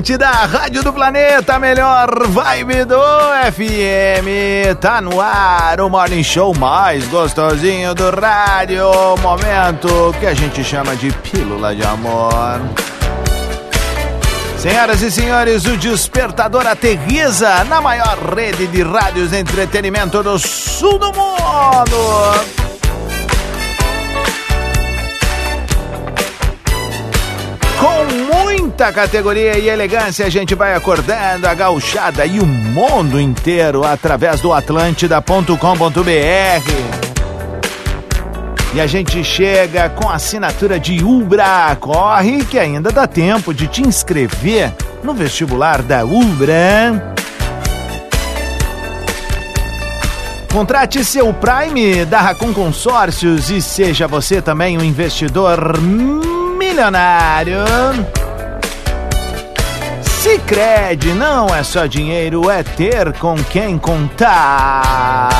Atlântida, Rádio do Planeta, melhor vibe do FM. Tá no ar o morning show mais gostosinho do rádio. Momento que a gente chama de Pílula de Amor. Senhoras e senhores, o despertador aterriza na maior rede de rádios de entretenimento do sul do mundo. Muita categoria e elegância, a gente vai acordando a gauchada e o mundo inteiro através do atlântida.com.br. E a gente chega com a assinatura de Ubra. Corre que ainda dá tempo de te inscrever no vestibular da Ubra. Contrate seu Prime da Racon Consórcios e seja você também um investidor milionário. Sicredi não é só dinheiro, é ter com quem contar.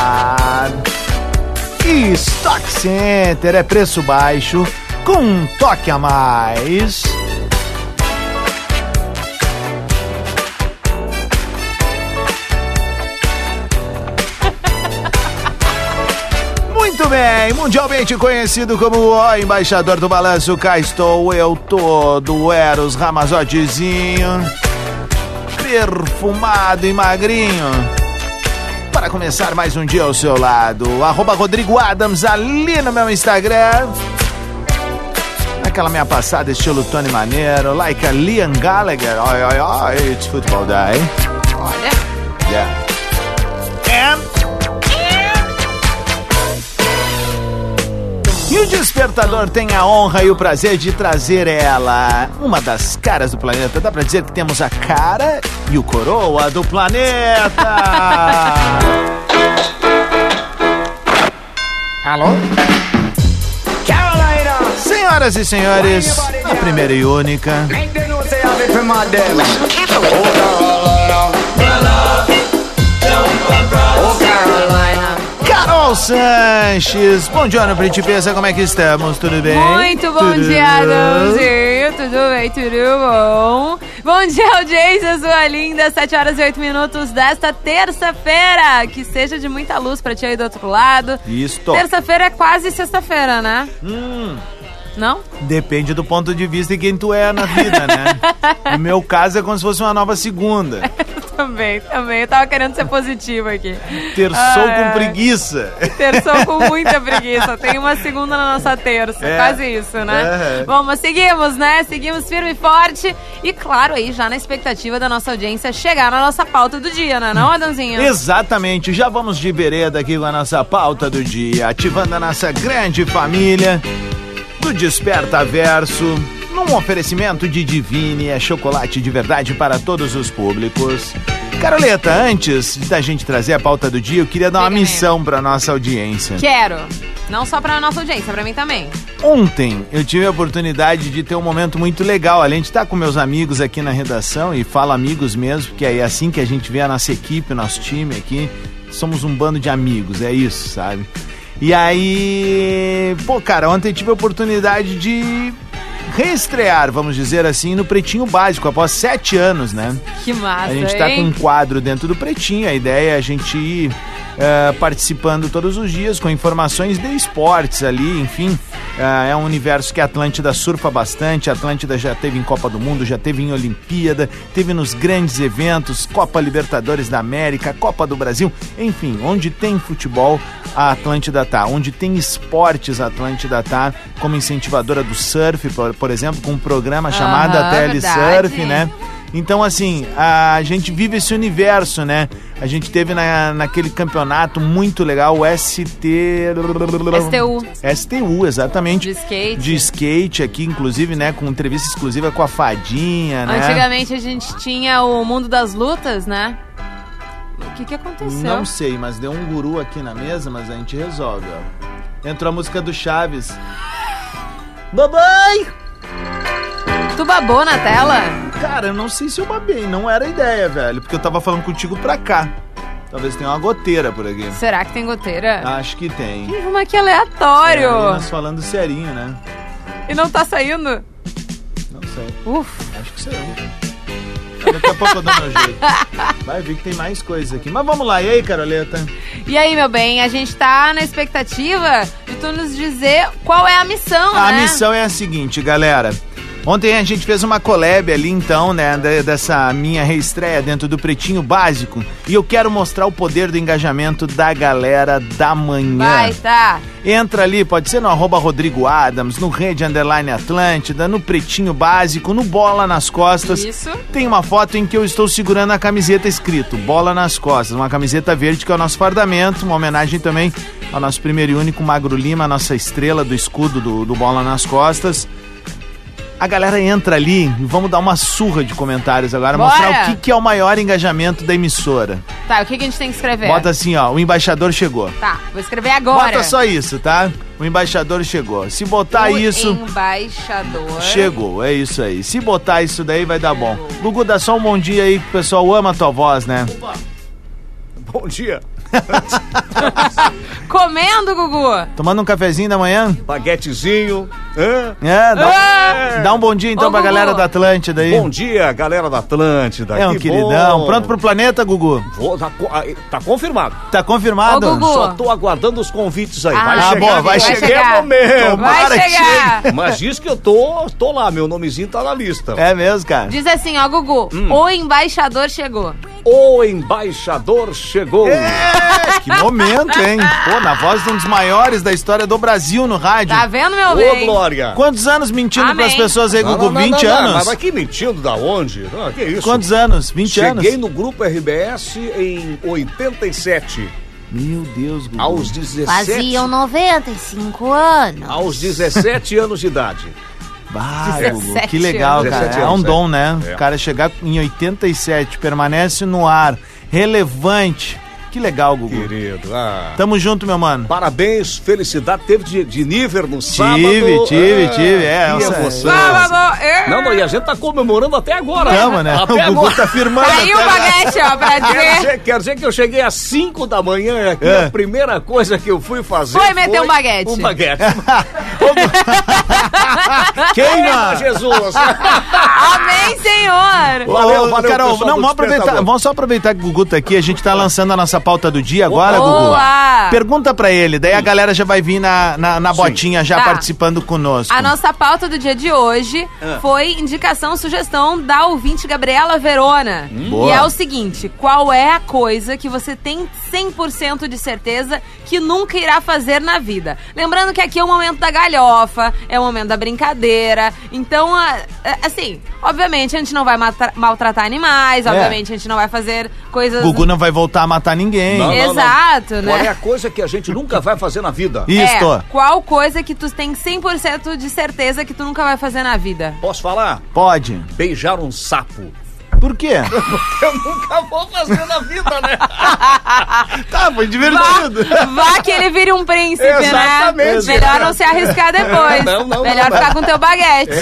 E Stock Center é preço baixo com um toque a mais. Muito bem, mundialmente conhecido como o embaixador do balanço, cá estou eu todo Eros Ramazotezinho, perfumado e magrinho, para começar mais um dia ao seu lado. Arroba Rodrigo Adams ali no meu Instagram. Aquela minha passada estilo Tony Maneiro, like a Liam Gallagher. Oi, oi, oi, it's football day. Olha. E o despertador tem a honra e o prazer de trazer ela, uma das caras do planeta. Dá pra dizer que temos a cara e o coroa do planeta. Alô? Carolina, Senhoras e senhores, a primeira e única. Carol Sanches. Bom dia, Principessa, como é que estamos? Tudo bem? Muito bom Tudo? dia, Adãozinho. Tudo bem, tudo bom? Bom dia, audiência, sua linda. 7 horas e 8 minutos desta terça-feira. Que seja de muita luz pra ti aí do outro lado. Isto. Terça-feira é quase sexta-feira, né? Hum, Não? depende do ponto de vista de quem tu é na vida, né? No meu caso é como se fosse uma nova segunda. também, também. Eu tava querendo ser positiva aqui. Terçou Ah, com é. preguiça. Terçou com muita preguiça. Tem uma segunda na nossa terça. É. Quase isso, né? É. Bom, mas seguimos, né? Seguimos firme e forte. E claro, aí já na expectativa da nossa audiência chegar na nossa pauta do dia, né? Não, Adãozinho? Exatamente, já vamos de vereda aqui com a nossa pauta do dia, ativando a nossa grande família do Desperta Verso, num oferecimento de Divine, é chocolate de verdade para todos os públicos. Caroleta, antes da gente trazer a pauta do dia, eu queria dar uma missão para nossa audiência. Quero. Não só pra nossa audiência, pra mim também. Ontem eu tive a oportunidade de ter um momento muito legal, além de estar com meus amigos aqui na redação, e falo amigos mesmo, porque é assim que a gente vê a nossa equipe, o nosso time aqui. Somos um bando de amigos, é isso, sabe? E aí, pô, cara, ontem tive a oportunidade de reestrear, vamos dizer assim, no Pretinho Básico, após sete anos, né? Que massa, A gente tá com hein? um quadro dentro do Pretinho, a ideia é a gente ir eh, participando todos os dias com informações de esportes ali, enfim. eh, é um universo que a Atlântida surfa bastante. A Atlântida já teve em Copa do Mundo, já teve em Olimpíada, teve nos grandes eventos, Copa Libertadores da América, Copa do Brasil, enfim, onde tem futebol, a Atlântida tá. Onde tem esportes, a Atlântida tá, como incentivadora do surf, por, por exemplo, com um programa chamado Aham, Tele verdade. Surf, né? Então, assim, a gente vive esse universo, né? A gente teve na, naquele campeonato muito legal, o ST... STU. STU, exatamente. De skate. De skate aqui, inclusive, né? Com entrevista exclusiva com a Fadinha, né? Antigamente a gente tinha o mundo das lutas, né? O que que aconteceu? Não sei, mas deu um guru aqui na mesa, mas a gente resolve, ó. Entrou a música do Chaves. Babai! Tu babou na tela? Cara, eu não sei se eu babei, não era ideia, velho, porque eu tava falando contigo pra cá. Talvez tenha uma goteira por aqui. Será que tem goteira? Acho que tem. Ih, Vamos aqui aleatório. É, nós falando serinho, né? E não tá saindo? Não sei. Uf. Acho que saiu. Daqui a pouco eu dou meu jeito. Vai ver que tem mais coisas aqui. Mas vamos lá, e aí, Caroleta? E aí, meu bem, a gente tá na expectativa de tu nos dizer qual é a missão, A né? missão é a seguinte, galera. Ontem a gente fez uma collab ali, então, né, de- dessa minha reestreia dentro do Pretinho Básico. E eu quero mostrar o poder do engajamento da galera da manhã. Vai, tá. Entra ali, pode ser no arroba Rodrigo Adams, no Rede Underline Atlântida, no Pretinho Básico, no Bola nas Costas. Isso. Tem uma foto em que eu estou segurando a camiseta escrito Bola nas Costas, uma camiseta verde que é o nosso fardamento, uma homenagem também ao nosso primeiro e único Magro Lima, a nossa estrela do escudo do, do Bola nas Costas. A galera entra ali e vamos dar uma surra de comentários agora, Bora! mostrar o que, que é o maior engajamento da emissora. Tá, o que, que a gente tem que escrever? Bota assim, ó, o embaixador chegou. Tá, vou escrever agora. Bota só isso, tá? O embaixador chegou. Se botar o isso, embaixador. chegou. É isso aí. Se botar isso daí, vai dar bom. Gugu, dá só um bom dia aí que o pessoal ama a tua voz, né? Bom dia. Comendo, Gugu. Tomando um cafezinho da manhã? Baguetezinho. hã? É, dá, Ah! dá um bom dia então Ô, pra Gugu. galera da Atlântida aí. Bom dia, galera da Atlântida. é um que queridão. bom. Pronto pro planeta, Gugu? Vou, tá, tá confirmado. Tá confirmado? Ô, Gugu. Só tô aguardando os convites aí. Ah, vai Ah, chegar, boa, vai chegar. chegar. é momento. Tomara Vai chegar. Mas diz que eu tô, tô lá, meu nomezinho tá na lista. É mesmo, cara? Diz assim, ó, Gugu. Hum. O embaixador chegou. O embaixador chegou. É, que momento, hein? Pô, na voz de um dos maiores da história do Brasil no rádio. Tá vendo, meu Ô, bem? Glória. Quantos anos mentindo Amém. pras pessoas aí, Gugu? não, não, 20 não, não, anos? Mas aqui mentindo da onde? Não, que isso? Quantos anos? 20 Cheguei anos? no grupo RBS em 87. Meu Deus, Gugu. Aos 17. Faziam 95 anos. Aos 17 anos de idade. Bah, 17 Gugu, que legal, anos. cara. 17 É um dom, é. né? É. O cara chegar em 87, permanece no ar, relevante. Que legal, Gugu. Querido. Ah. Tamo junto, meu mano. Parabéns, felicidade. Teve de, de nível no sábado. Tive, tive, Ah, tive. É, que essa- emoção. Sábado. é. Não, não, e a gente tá comemorando até agora. Tamo, né? Até o Gugu agora. tá firmando. Aí o baguete, ó, pra Quer dizer. dizer, quer dizer que eu cheguei às 5 da manhã aqui, É. a primeira coisa que eu fui fazer Foi meter um baguete. Um baguete. Queima! Jesus! Amém, Senhor. Valeu, valeu, Carol, pessoal não, vamos aproveitar, vamos só aproveitar que o Gugu tá aqui, a gente tá lançando a nossa pauta do dia agora, Gugu. Boa. Pergunta pra ele, daí a galera já vai vir na, na, na botinha já Tá. participando conosco. A nossa pauta do dia de hoje Ah. foi indicação, sugestão da ouvinte Gabriela Verona. Hum. Boa. E é o seguinte: qual é a coisa que você tem 100% de certeza que nunca irá fazer na vida? Lembrando que aqui é o momento da galhofa, é o momento da brincadeira. Então, assim, obviamente a gente não vai maltratar animais, É. obviamente a gente não vai fazer coisas. Gugu não vai voltar a matar ninguém. Não, não, não. Exato, né? Qual é a coisa que a gente nunca vai fazer na vida? Isto. É, qual coisa que tu tem 100% de certeza que tu nunca vai fazer na vida? Posso falar? Pode. Beijar um sapo. Por quê? Eu nunca vou fazer na vida, né? tá, foi divertido. Vá, vá que ele vire um príncipe, Exatamente. né? Melhor não se arriscar depois. Não, não, Melhor não, ficar não. com teu baguete.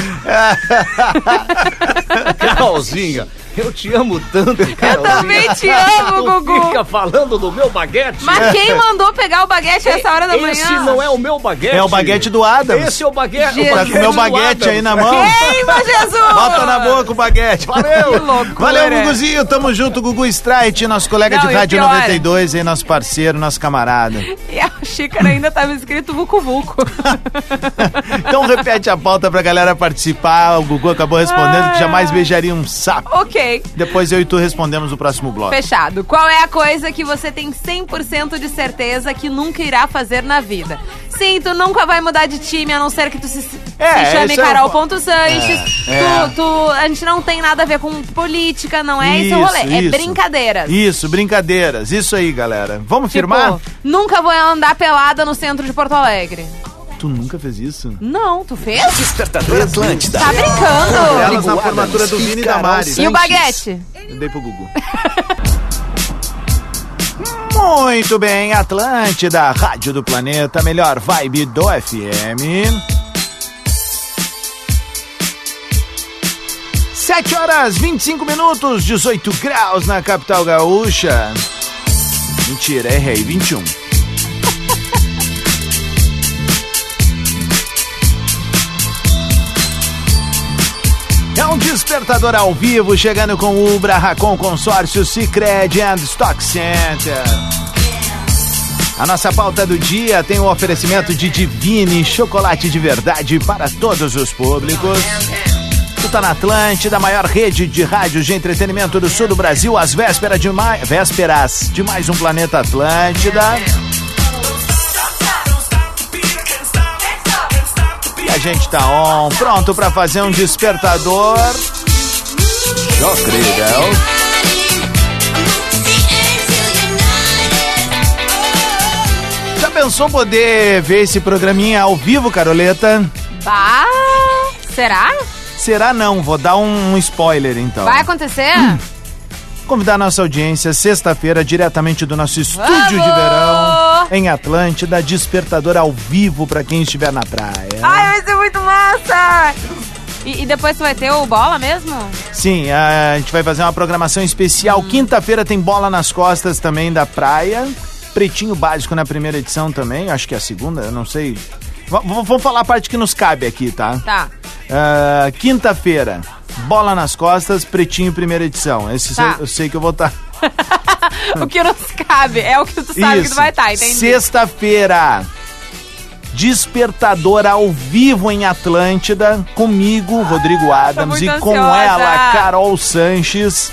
Carolzinha. Eu te amo tanto, cara. também te amo, Gugu. fica falando do meu baguete. Mas quem mandou pegar o baguete essa hora da manhã? Esse não é o meu baguete. É o baguete do Adams. Esse é o baguete. Jesus. Tá com o meu baguete aí na mão. Queima, Jesus! Bota na boca o baguete. Valeu. Que loucura. Valeu, Guguzinho. Tamo junto, Gugu Strike, nosso colega Não, de Rádio pior- 92 aí, nosso parceiro, nosso camarada. E a xícara ainda tava escrito Vucu Vucu. Então repete a pauta pra galera participar. O Gugu acabou respondendo que jamais beijaria um sapo. ok, Depois eu e tu respondemos no próximo bloco. fechado. Qual é a coisa que você tem 100% de certeza que nunca irá fazer na vida? Sim, tu nunca vai mudar de time, a não ser que tu se, se É, chame esse é o- Carol Ponto Sanches. É, é. Tu, tu- a gente não tem nada a ver com política, não é esse o rolê. É isso. brincadeiras. Isso, brincadeiras. Isso aí, galera. Vamos Tipo, firmar? nunca vou andar pelada no centro de Porto Alegre. Tu nunca fez isso? Não, tu fez? Despertador Atlântida. Tá brincando? Elas na formatura do e Vini e da Mari. E o baguete? Eu dei pro Gugu. Muito bem, Atlântida, Rádio do Planeta, melhor vibe do FM. Sete horas 25 minutos, 18 graus na capital gaúcha. Mentira, errei, 21. É um despertador ao vivo, chegando com Ubra, Racon Consórcio, Cicred and Stock Center. A nossa pauta do dia tem o oferecimento de Divine, chocolate de verdade para todos os públicos. Tu tá na Atlântida, maior rede de rádios de entretenimento do sul do Brasil, às vésperas de, vésperas de mais um Planeta Atlântida. A gente tá on, pronto pra fazer um despertador. Incrível. Já pensou poder ver esse programinha ao vivo, Caroleta? Bah, será? Será não, vou dar um, um spoiler então. Vai acontecer? Convidar a nossa audiência sexta-feira diretamente do nosso estúdio de Vamos! verão em Atlântida, despertador ao vivo pra quem estiver na praia. Ai, vai ser muito massa! E, e depois tu vai ter o bola mesmo? Sim, a gente vai fazer uma programação especial. Quinta-feira tem bola nas costas também da praia. Pretinho básico na primeira edição também, acho que é a segunda, eu não sei. V- vamos falar a parte que nos cabe aqui, tá? Tá. Ah, Quinta-feira, bola nas costas, pretinho primeira edição. Esse Tá. eu, eu sei que eu vou estar. o que nos cabe é o que tu sabe que tu vai estar, entendi? Sexta-feira, despertador ao vivo em Atlântida, comigo, Rodrigo Adams, e com ansiosa. ela, Carol Sanches.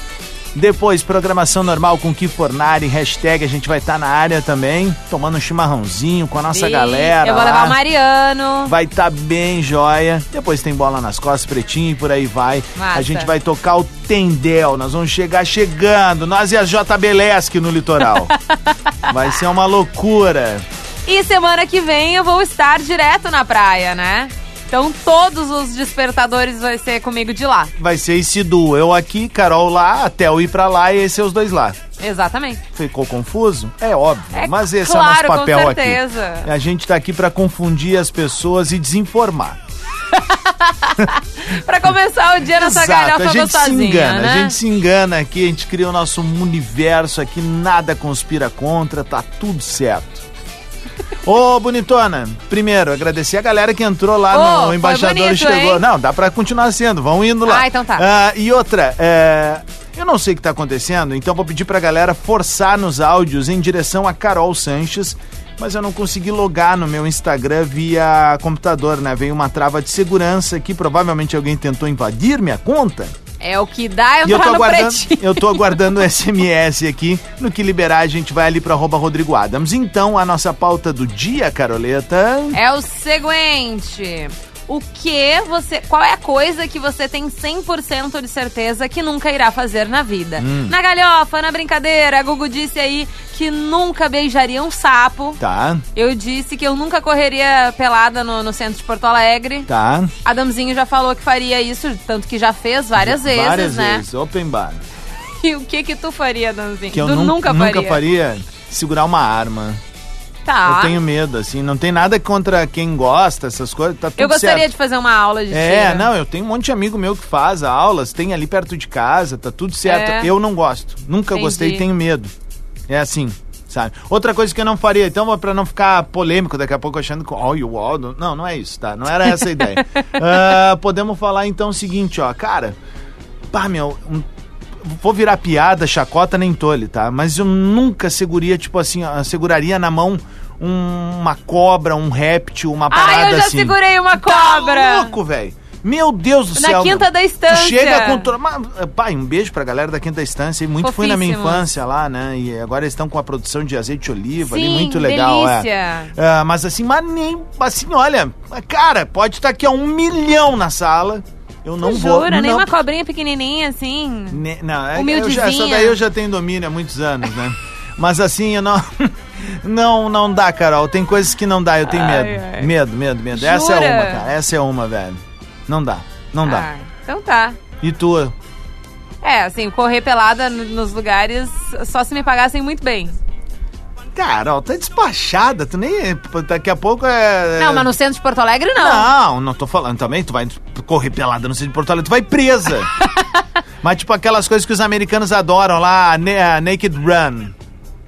Depois, programação normal com Ki Fornari, hashtag, a gente vai estar na área também, tomando um chimarrãozinho com a nossa E galera. Eu vou lá. levar o Mariano. Vai estar bem joia. Depois tem bola nas costas, pretinho e por aí vai. Massa. A gente vai tocar o Tendel. Nós vamos chegar chegando. Nós e a JB Lesque no litoral. vai ser uma loucura. E semana que vem eu vou estar direto na praia, né? Então todos os despertadores vai ser comigo de lá. Vai ser esse duo. Eu aqui, Carol lá, até eu ir pra lá e esse é os dois lá. Exatamente. Ficou confuso? É óbvio. É mas esse claro, é o nosso papel com aqui. certeza. A gente tá aqui pra confundir as pessoas e desinformar. Pra começar o dia nessa galhofa a gente se gostosinha, engana, né? a gente se engana aqui, a gente cria o nosso universo aqui, nada conspira contra, tá tudo certo. Ô, bonitona, primeiro, agradecer a galera que entrou lá Ô, no Embaixador bonito, Chegou. hein? Não, dá pra continuar sendo, vão indo lá. Ah, então tá. Ah, e outra, é, eu não sei o que tá acontecendo, então vou pedir pra galera forçar nos áudios em direção a Carol Sanches, mas eu não consegui logar no meu Instagram via computador, né? Veio uma trava de segurança que provavelmente alguém tentou invadir minha conta. É o que dá eu E eu tô aguardando, eu tô aguardando o SMS aqui. No que liberar, a gente vai ali pro arroba Rodrigo Adams. Então, a nossa pauta do dia, Caroleta. É o seguinte. O que você. Qual é a coisa que você tem 100% de certeza que nunca irá fazer na vida? Hum. Na galhofa, na brincadeira, a Gugu disse aí que nunca beijaria um sapo. Tá, Eu disse que eu nunca correria pelada no, no centro de Porto Alegre. tá. Adamzinho já falou que faria isso, tanto que já fez várias vezes, Várias né? vezes, open bar. E o que que tu faria, Adamzinho? Que eu tu nun- nunca faria. nunca faria segurar uma arma. Tá. Eu tenho medo, assim. Não tem nada contra quem gosta, essas coisas. Tá tudo Eu gostaria certo. de fazer uma aula de É, tiro. não, eu tenho um monte de amigo meu que faz aulas, tem ali perto de casa, tá tudo certo. É. Eu não gosto. Nunca Entendi. gostei e tenho medo. É assim, sabe? Outra coisa que eu não faria, então, pra não ficar polêmico daqui a pouco achando que, olha o Aldo. Não, não é isso, tá? Não era essa a ideia. Ah, podemos falar então o seguinte, ó, cara. Pá, meu. um- vou virar piada, chacota, nem tole, tá? Mas eu nunca seguraria, tipo assim, seguraria na mão um- uma cobra, um réptil, uma parada Ah, eu já assim. segurei uma Tá cobra. louco, velho. Meu Deus do Na céu. Quinta meu. da Estância. Tu chega com... pai, um beijo pra galera da Quinta da Estância. Muito fui na minha infância lá, né? E agora eles estão com a produção de azeite de oliva ali. Sim, Muito legal, delícia. é. Ah, mas assim, mas nem... Assim, olha... Cara, pode estar aqui a um milhão na sala. Eu não Tu vou... Jura, nem não, uma cobrinha pequenininha assim. Ne- Não, é, eu já, essa daí eu já tenho domínio há muitos anos, né? Mas assim, eu não. Não, não dá, Carol. Tem coisas que não dá, eu tenho Ai, medo. ai. Medo, medo, medo. Essa é Jura? uma, cara. Essa é uma, velho. Não dá. Não dá. Ah, então tá. E tu? É, assim, correr pelada nos lugares só se me pagassem muito bem. Carol, tá despachada. Tu nem. Daqui a pouco é. Não, mas no centro de Porto Alegre não. Não, não tô falando também. Tu vai correr pelada no centro de Porto Alegre, tu vai presa. mas tipo aquelas coisas que os americanos adoram lá, a, na- a Naked Run.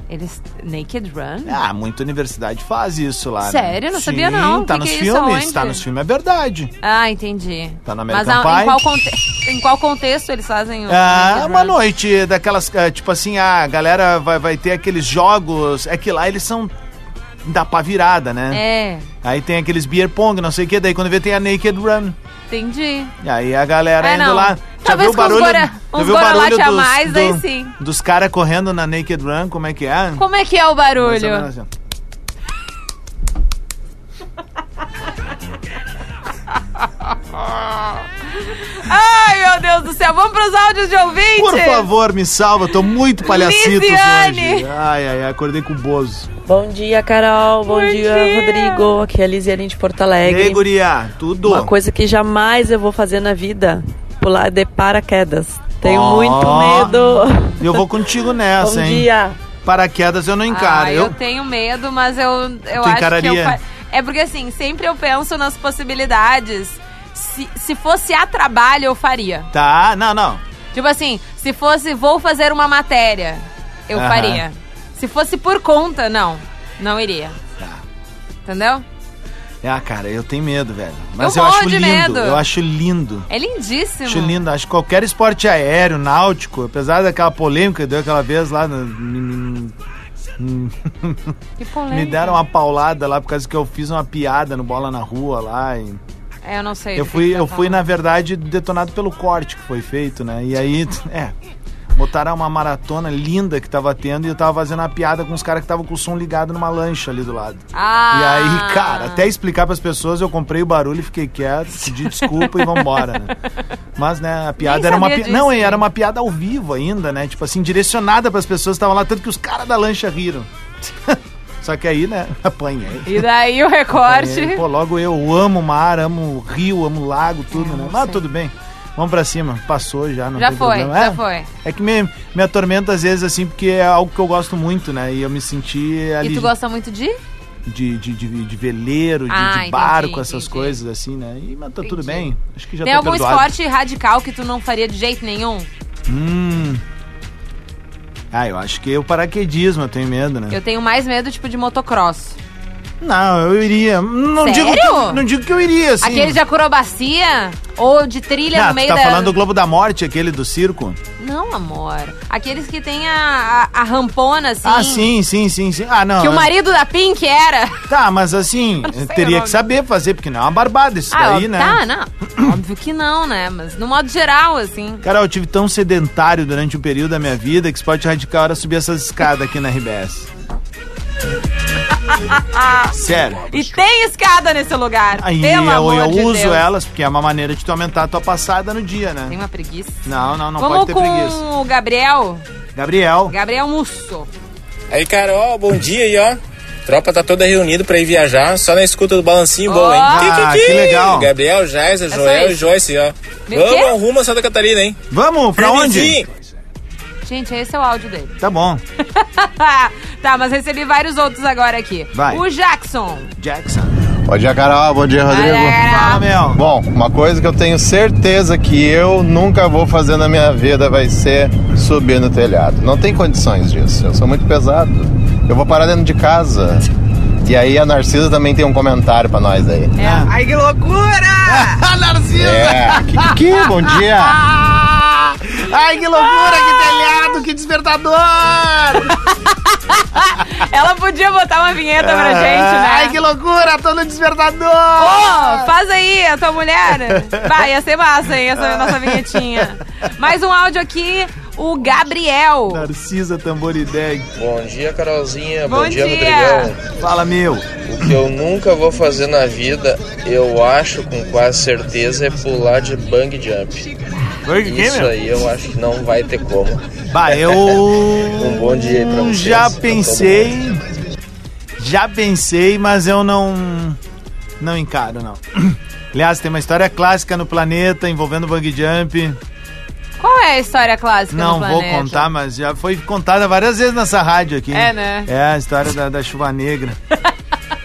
Eles. Naked Run? Ah, muita universidade faz isso lá. né? Sério? Não sabia, Sim, não. Tá Que nos que é isso? filmes. Aonde? Tá nos filmes, é verdade. Ah, entendi. Tá no Mas American a- em, Pie? qual conte- em qual contexto eles fazem o. Ah, uma noite daquelas, ah, tipo assim, a galera vai, vai ter aqueles jogos. É que lá eles são da pá virada, né? É, Aí tem aqueles beer pong, não sei o que, daí quando vê tem a Naked Run. entendi. E aí a galera É, indo não. lá. Talvez com uns gora- já viu o barulho gorolate a dos, mais, do- aí sim. dos caras correndo na Naked Run, como é que é? Como é que é o barulho? Céu. Vamos pros áudios de ouvinte? Por favor, me salva, eu tô muito palhacitos Lisiane. hoje. Ai, ai, ai, acordei com o Bozo. Bom dia, Carol. Bom, Bom dia, dia. Rodrigo. Aqui é a Lisiane de Porto E Alegre. aí, guria, tudo? Uma coisa que jamais eu vou fazer na vida: pular de paraquedas. Tenho Ó. muito medo. Eu vou contigo nessa, Bom hein? dia. Paraquedas eu não encaro. Ah, eu... eu tenho medo, mas eu, eu Tu acho que encararia? eu fa- É porque assim, sempre eu penso nas possibilidades. Se, se fosse a trabalho, eu faria. Tá, não, não. Tipo assim, se fosse vou fazer uma matéria, eu Aham. faria. Se fosse por conta, não. Não iria. Tá. Entendeu? Ah, cara, eu tenho medo, velho. Mas Eu eu, acho lindo. medo. Eu acho lindo. É lindíssimo. Acho lindo. Acho que qualquer esporte aéreo, náutico, apesar daquela polêmica que deu aquela vez lá no. Que polêmica. me deram uma paulada lá por causa que eu fiz uma piada no Bola na Rua lá. E É, eu não sei. eu fui, tá eu fui, na verdade, detonado pelo corte que foi feito, né? E aí, é. Botaram uma maratona linda que tava tendo e eu tava fazendo uma piada com os caras que estavam com o som ligado numa lancha ali do lado. Ah. E aí, cara, até explicar pras pessoas, eu comprei o barulho e fiquei quieto, pedi desculpa e vambora, né? Mas, né, a piada Nem era uma pi... disso, Não, né? era uma piada ao vivo ainda, né? Tipo assim, direcionada pras pessoas que estavam lá, tanto que os caras da lancha riram. Só que aí, né, apanhei. E daí o recorte. Apanhei. Pô, logo eu amo mar, amo rio, amo lago, tudo, né? Mas tudo bem. Vamos pra cima. Passou já, não Já tem foi, problema. já É, foi. É que me, me atormenta às vezes, assim, porque é algo que eu gosto muito, né? E eu me senti ali E tu gosta muito de? de, de, de, de veleiro, de, Ah, de entendi, essas entendi. coisas, assim, né? E, mas tá tudo Entendi. bem. Acho que já Tem tô algum perdoado. esporte radical que tu não faria de jeito nenhum? Hum. Ah, eu acho que o paraquedismo eu tenho medo, né? Eu tenho mais medo, tipo, de motocross. Não, eu iria. Não Sério? digo que, não digo que eu iria, assim. Aquele de acrobacia? Ou de trilha Ah, no tu meio tá da... falando do Globo da Morte, aquele do circo? Não, amor. Aqueles que tem a, a, a rampona, assim. Ah, sim, sim, sim, sim. Ah, não. Que o é- marido da Pink era. Tá, mas assim, teria que saber fazer, porque não é uma barbada isso ah, daí, ó, né? tá, não. Óbvio que não, né? Mas no modo geral, assim. Cara, eu tive tão sedentário durante um período da minha vida que esporte radical era subir essas escadas aqui na RBS. Sério. E tem escada nesse lugar. Aí pelo eu, amor eu de uso Deus. elas, porque é uma maneira de tu aumentar a tua passada no dia, né? Tem uma preguiça. Não, não, não Vamos pode ter com preguiça. o Gabriel. Gabriel. Gabriel Musso. Aí, Carol, bom dia aí, ó. Tropa tá toda reunida pra ir viajar, só na escuta do balancinho bom, hein? Ah, que legal. Gabriel, Jaisa, só Joel e. Joyce, ó. Meu quê? Vamos rumo a Santa Catarina, hein? Vamos, pra onde? Gente, esse é o áudio dele. Tá bom. tá Tá, mas recebi vários outros agora aqui. Vai. O Jackson. Jackson. Bom dia, Carol. Bom dia, Rodrigo. Fala, meu. Bom, uma coisa que eu tenho certeza que eu nunca vou fazer na minha vida vai ser subir no telhado. Não tem condições disso. Eu sou muito pesado. Eu vou parar dentro de casa. E aí a Narcisa também tem um comentário pra nós aí. É. Ai, que loucura! A Narcisa! É, que, que, bom dia. Ai, que loucura, que telhado, que despertador! Ela podia botar uma vinheta pra gente, né? Ai, que loucura, tô no despertador! Ô, faz aí, a tua mulher. Vai, ia ser massa, hein, essa nossa vinhetinha. Mais um áudio aqui, o Gabriel. Narcisa Tamborideg. Bom dia, Carolzinha. Bom dia. Rodrigão. Fala, meu. O que eu nunca vou fazer na vida, eu acho com quase certeza, é pular de bang jump. Isso aí eu acho que não vai ter como. Bah, eu. Um bom dia aí pra vocês. Já pensei. Já pensei, mas eu não. Não encaro, não. Aliás, tem uma história clássica no planeta envolvendo bang jump. Qual é a história clássica Não vou contar, mas já foi contada várias vezes nessa rádio aqui. É, né? É a história da, da chuva negra.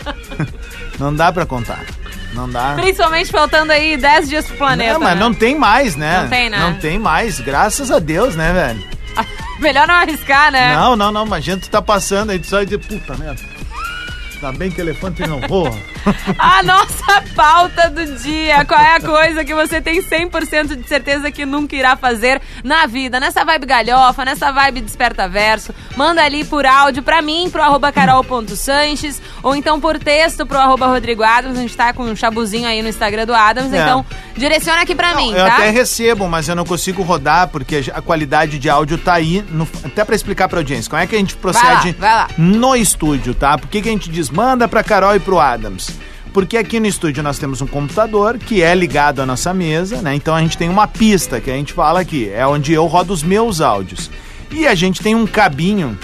não dá pra contar. Não dá. Principalmente faltando aí 10 dias pro planeta. Não, mas né? não tem mais, né? Não tem, né? Não tem mais, graças a Deus, né, velho? Melhor não arriscar, né? Não, não, não, mas a gente tá passando aí, tu só dizer, puta merda. Ainda bem que elefante não voa. A nossa pauta do dia. Qual é a coisa que você tem 100% de certeza que nunca irá fazer na vida? Nessa vibe galhofa, nessa vibe desperta verso. Manda ali por áudio pra mim, pro arroba carol.sanches, ou então por texto pro arroba Rodrigo Adams. A gente tá com um chabuzinho aí no Instagram do Adams, É. então direciona aqui pra mim, eu tá? até recebo, mas eu não consigo rodar porque a qualidade de áudio tá aí. no- até pra explicar pra audiência. Como é que a gente procede vai lá. no estúdio, tá? Por que, que a gente diz manda pra Carol e pro Adams? Porque aqui no estúdio nós temos um computador que é ligado à nossa mesa, né? Então a gente tem uma pista que a gente fala aqui, é onde eu rodo os meus áudios. E a gente tem um cabinho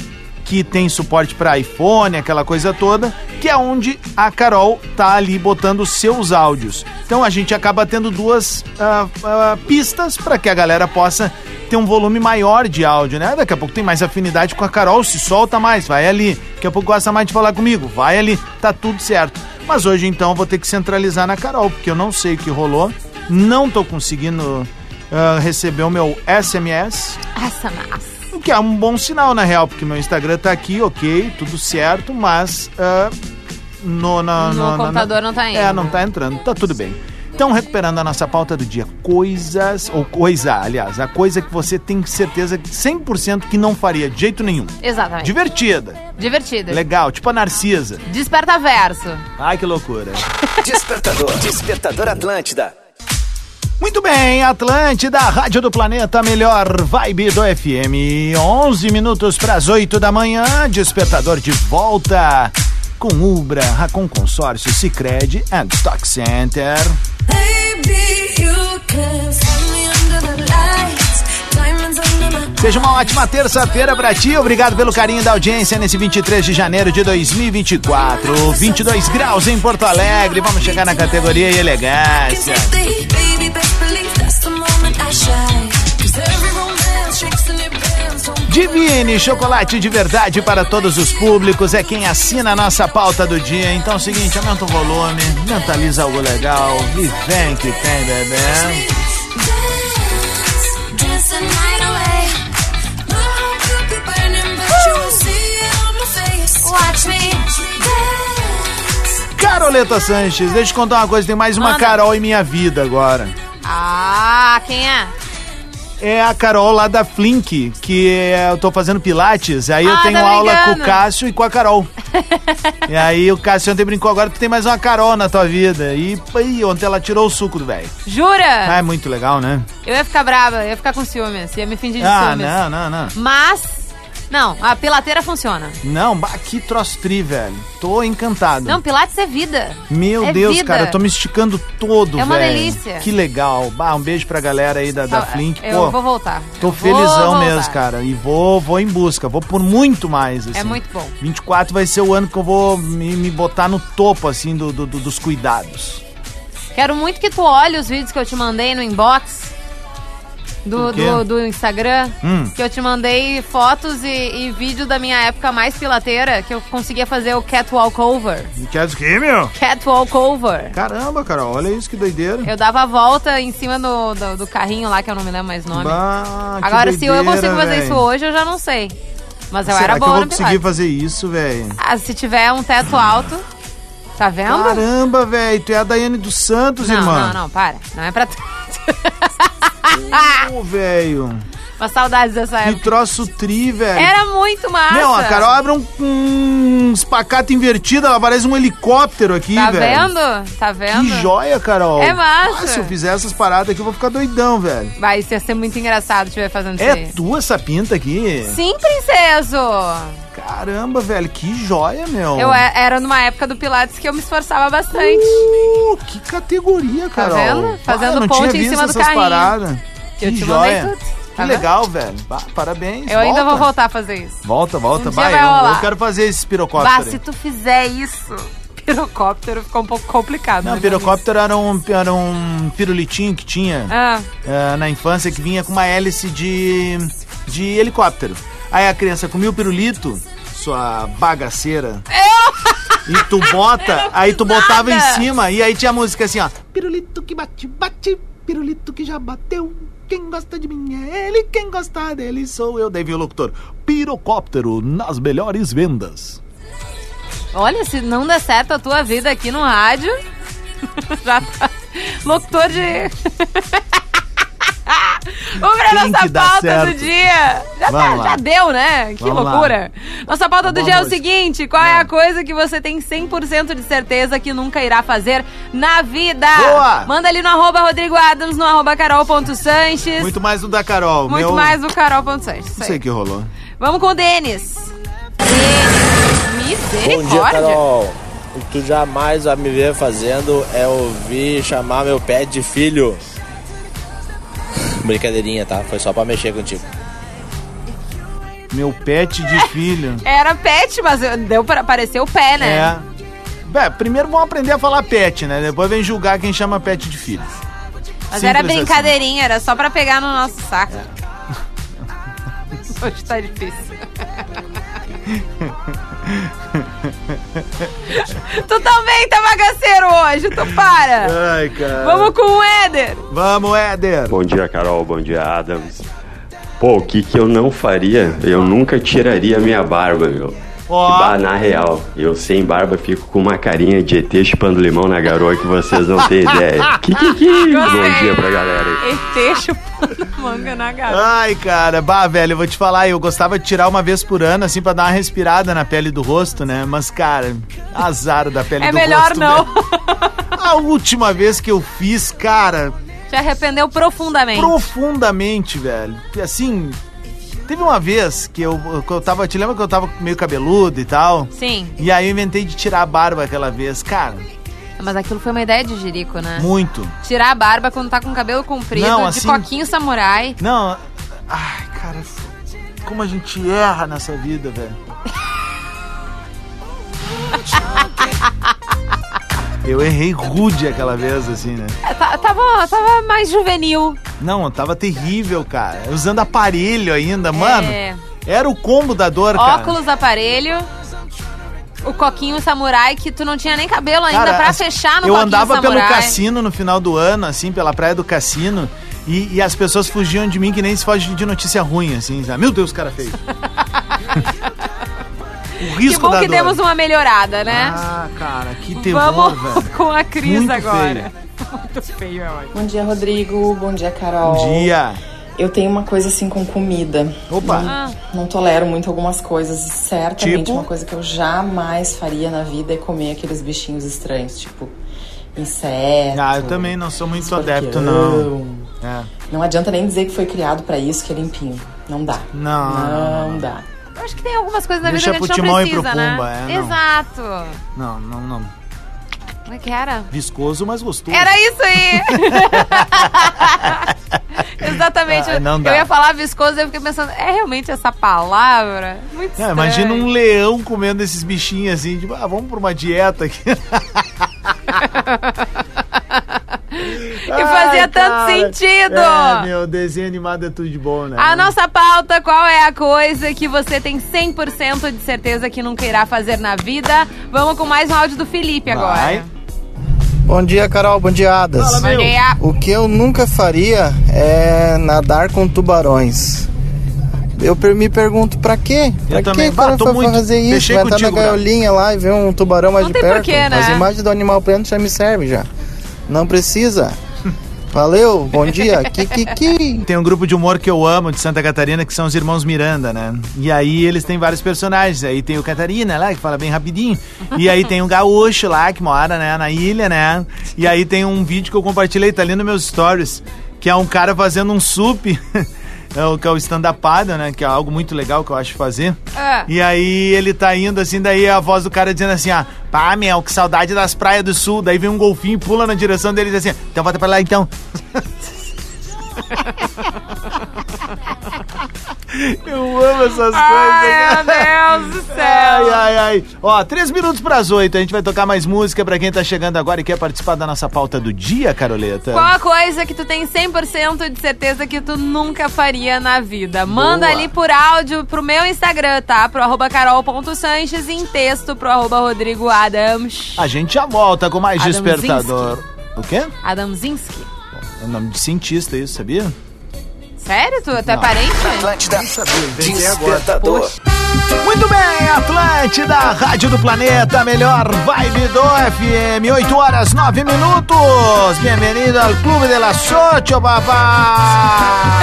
que tem suporte para iPhone, aquela coisa toda, que é onde a Carol tá ali botando seus áudios. Então a gente acaba tendo duas ah, ah, pistas para que a galera possa ter um volume maior de áudio, né? Daqui a pouco tem mais afinidade com a Carol, se solta mais, vai ali. Daqui a pouco gosta mais de falar comigo, vai ali, tá tudo certo. Mas hoje então vou ter que centralizar na Carol, porque eu não sei o que rolou, não tô conseguindo ah, receber o meu SMS. Essa massa. O que é um bom sinal, na real, porque meu Instagram tá aqui, ok, tudo certo, mas ah, no, na- No na- computador não tá indo. É, não tá entrando, tá tudo bem. Então, recuperando a nossa pauta do dia, coisas, ou coisa, aliás, a coisa que você tem certeza que 100% que não faria de jeito nenhum. Exatamente. Divertida, Divertido. legal, tipo a Narcisa. Desperta verso. Ai, que loucura. Despertador. Despertador Atlântida. Muito bem, Atlântida, Rádio do Planeta, melhor vibe do FM. 11 minutos para as 8 da manhã, despertador de volta com Ubra, Racon Consórcio, Cicred and Stock Center. Seja uma ótima terça-feira pra ti. Obrigado pelo carinho da audiência nesse 23 de janeiro de 2024. 22 graus em Porto Alegre. Vamos chegar na categoria elegância. Divine, chocolate de verdade para todos os públicos, é quem assina a nossa pauta do dia. Então é o seguinte, aumenta o volume, mentaliza algo legal e vem que tem, bebê. Caroleta Sanches, deixa eu te contar uma coisa, tem mais uma Manda. Carol em minha vida agora. Ah, quem é? É a Carol lá da Flink, que é, eu tô fazendo pilates, aí eu Ah, tenho tá aula com o Cássio e com a Carol. e aí o Cássio ontem brincou, agora tu tem mais uma Carol na tua vida. E, e ontem ela tirou o suco do velho. Jura? Ah, é muito legal, né? Eu ia ficar brava, eu ia ficar com ciúmes, ia me fingir de Ah, ciúmes. não, não, não. Mas, não, a pilateira funciona. Não, que troço tri, velho. Tô encantado. Não, pilates é vida. Meu é Deus, vida. cara, eu tô me esticando todo, É uma velho. delícia. Que legal. Bah, um beijo pra galera aí da, da Flink. Eu Pô, vou voltar. Tô Eu felizão voltar. mesmo, cara. E vou, vou em busca. Vou por muito mais, assim. É muito bom. 24 vai ser o ano que eu vou me, me botar no topo, assim, do, do- do- dos cuidados. Quero muito que tu olhe os vídeos que eu te mandei no inbox do, do, do Instagram, Hum. que eu te mandei fotos e, e vídeo da minha época mais pilateira, que eu conseguia fazer o catwalk over. Quer dizer o quê, meu? Catwalk over. Caramba, cara, olha isso que doideira. Eu dava a volta em cima do, do, do carrinho lá, que eu não me lembro mais o nome. Bah, que Agora, se eu doideira, consigo fazer velho. isso hoje, eu já não sei. Mas eu Será era que boa eu vou conseguir fazer isso, velho? Ah, se tiver um teto alto, tá vendo? Caramba, velho, tu é a Daiane dos Santos, não, irmã. não, não, para. Não é pra tanto. Ô, velho. Uma saudade dessa Que época. troço tri, velho. Era muito massa. Meu, a Carol abre um, um espacate invertido, ela parece um helicóptero aqui, Tá velho. vendo? Tá vendo? Que joia, Carol. É massa. Ah, se eu fizer essas paradas aqui, eu vou ficar doidão, velho. Vai, isso ia ser muito engraçado se estiver fazendo isso É aí. tua essa pinta aqui? Sim, princeso! Caramba, velho, que joia, meu. Eu é- era numa época do Pilates que eu me esforçava bastante. Uh, que categoria, Carol. vendo? Ah, Fazendo eu não ponte em cima do carrinho. paradas. Eu Que te mandei joia. tudo. Que Tá legal, velho. Bah, parabéns. Eu ainda volta. vou voltar a fazer isso. Volta, volta. Um dia vai, eu, eu quero fazer esse pirocóptero. Bah, aí. se tu fizer isso, pirocóptero ficou um pouco complicado. Não, né, pirocóptero era um, era um pirulitinho que tinha Ah, eh, na infância que vinha com uma hélice de, de helicóptero. Aí a criança comia o pirulito, sua bagaceira. E tu bota, aí tu botava em cima e aí tinha a música assim, ó. Pirulito que bate, bate, pirulito que já bateu. Quem gosta de mim é ele, quem gosta dele sou eu. Daí veio o locutor. Pirocóptero nas melhores vendas. olha, se não der certo a tua vida aqui no rádio, já tá. Locutor de. Vamos pra Tem nossa pauta certo. do dia. Já, tá, lá. já deu, né? Que Vamos lá. loucura. Nossa pauta do dia é o seguinte: qual é a coisa que você tem 100% de certeza que nunca irá fazer na vida? Boa! Manda ali no arroba Rodrigo Adams, no arroba carol.sanches. Muito mais do da Carol. Muito meu, mais do carol.sanches. Não sei o que rolou. Vamos com o Denis. Denis, Bom dia, misericórdia. Carol. O que tu jamais vai me ver fazendo é ouvir chamar meu pé de filho. Brincadeirinha, tá? Foi só pra mexer contigo. Meu pet de filho. Era pet, mas deu para aparecer o pé, né? É. Primeiro vamos aprender a falar pet, né? Depois vem julgar quem chama pet de filho. Mas Simples era assim. brincadeirinha, era só pra pegar no nosso saco. Hoje tá difícil. tu também tá bagaceiro hoje, tu para. Ai, cara. Vamos com o Éder. Vamos, Éder. Bom dia, Carol. Bom dia, Adams. Pô, o que que eu não faria? Eu nunca tiraria minha barba, meu. Ó. Bah, na real, eu sem barba fico com uma carinha de ET chupando limão na garoa que vocês não têm ideia. Que, que, que. Bom dia pra galera aí. ET chupando manga na garota. Ai, cara, bah, velho, eu vou te falar, eu gostava de tirar uma vez por ano, assim, pra dar uma respirada na pele do rosto, né? Mas, cara, azar da pele É do melhor rosto. não. velho. A última vez que eu fiz, cara, Te arrependeu profundamente. profundamente, velho. E assim, teve uma vez que eu, que eu tava, te lembra que eu tava meio cabeludo e tal? Sim, E aí eu inventei de tirar a barba aquela vez, cara, mas aquilo foi uma ideia de Jerico, né? muito. Tirar a barba quando tá com o cabelo comprido, Não, de assim- coquinho samurai. Não, ai, cara, como a gente erra nessa vida, velho. Eu errei rude aquela vez, assim, né? É, tá- Tava, tava mais juvenil. Não, tava terrível, cara. Usando aparelho ainda, mano. É. Era o combo da dor, cara. Óculos, aparelho. O coquinho samurai, que tu não tinha nem cabelo ainda Cara, pra as- fechar no Eu coquinho andava samurai. pelo cassino no final do ano, assim, pela praia do cassino, e, e as pessoas fugiam de mim que nem se foge de notícia ruim, assim, sabe? Meu Deus, cara feio. o Que risco bom da que dor. temos uma melhorada, né? Ah, cara, que terror, Vamos velho. com a Cris Muito agora. Muito feio, é ótimo. Bom dia, Rodrigo. Bom dia, Carol. Bom dia. Eu tenho uma coisa assim com comida. Opa. Não, Ah. não tolero muito algumas coisas. Certamente Tipo? uma coisa que eu jamais faria na vida é comer aqueles bichinhos estranhos, tipo inseto. Ah, eu também não sou muito adepto, não. É. Não adianta nem dizer que foi criado pra isso, que é limpinho. Não dá. Não. Não dá. Eu acho que tem algumas coisas na Deixa vida que a gente não precisa, pro né? Pumba, é, não. Exato. Não, não, não. Como é que era? Viscoso, mas gostoso. Era isso aí! Exatamente. Ah, não dá. Eu ia falar viscoso e eu fiquei pensando, é realmente essa palavra? Muito É, estranho. imagina um leão comendo esses bichinhos assim, tipo, ah, vamos pra uma dieta aqui. E fazia tanto sentido. É, meu, desenho animado é tudo de bom, né? A nossa pauta, qual é a coisa que você tem 100% de certeza que nunca irá fazer na vida? Vamos com mais um áudio do Felipe agora. Vai. Bom dia, Carol. Bom dia, Adas. Fala, meu. Bom dia. O que eu nunca faria é nadar com tubarões. Eu me pergunto, pra quê? Pra Eu que também cara bato muito. fazer isso? Fechei Vai entrar contigo, na gaiolinha lá e ver um tubarão mais Não de tem perto. porquê, né? As imagens do animal pleno já me servem já. Não precisa. Valeu, bom dia. Kikiki. Tem um grupo de humor que eu amo de Santa Catarina que são os irmãos Miranda, né? E aí eles têm vários personagens. Aí tem o Catarina lá, que fala bem rapidinho. E aí tem um gaúcho lá que mora, né, na ilha, né? E aí tem um vídeo que eu compartilhei, tá ali nos meus stories, que é um cara fazendo um sup. É o que é o stand-upado, né? Que é algo muito legal que eu acho fazer. Ah. E aí ele tá indo assim, daí a voz do cara dizendo assim, ah, pá, meu, que saudade das praias do sul. Daí vem um golfinho e pula na direção dele e diz assim, então volta pra lá então. Eu amo essas Ai, coisas, meu Deus do céu. Ai, ai, ai. Ó, três minutos pras oito. A gente vai tocar mais música pra quem tá chegando agora e quer participar da nossa pauta do dia, Caroleta. Qual a coisa que tu tem 100% de certeza que tu nunca faria na vida? Manda Boa. ali por áudio pro meu Instagram, tá? Pro arroba carol.sanches e em texto pro arroba Rodrigo Adams. A gente já volta com mais despertador. O quê? Adamzinski. É o nome de cientista isso, sabia? Sério? Tu, tu é parente? Atlântida. Despertador. Muito bem, Atlântida, Rádio do Planeta, melhor vibe do FM, 8 horas 9 minutos. Bem-vindo ao Clube de la Socho, papá.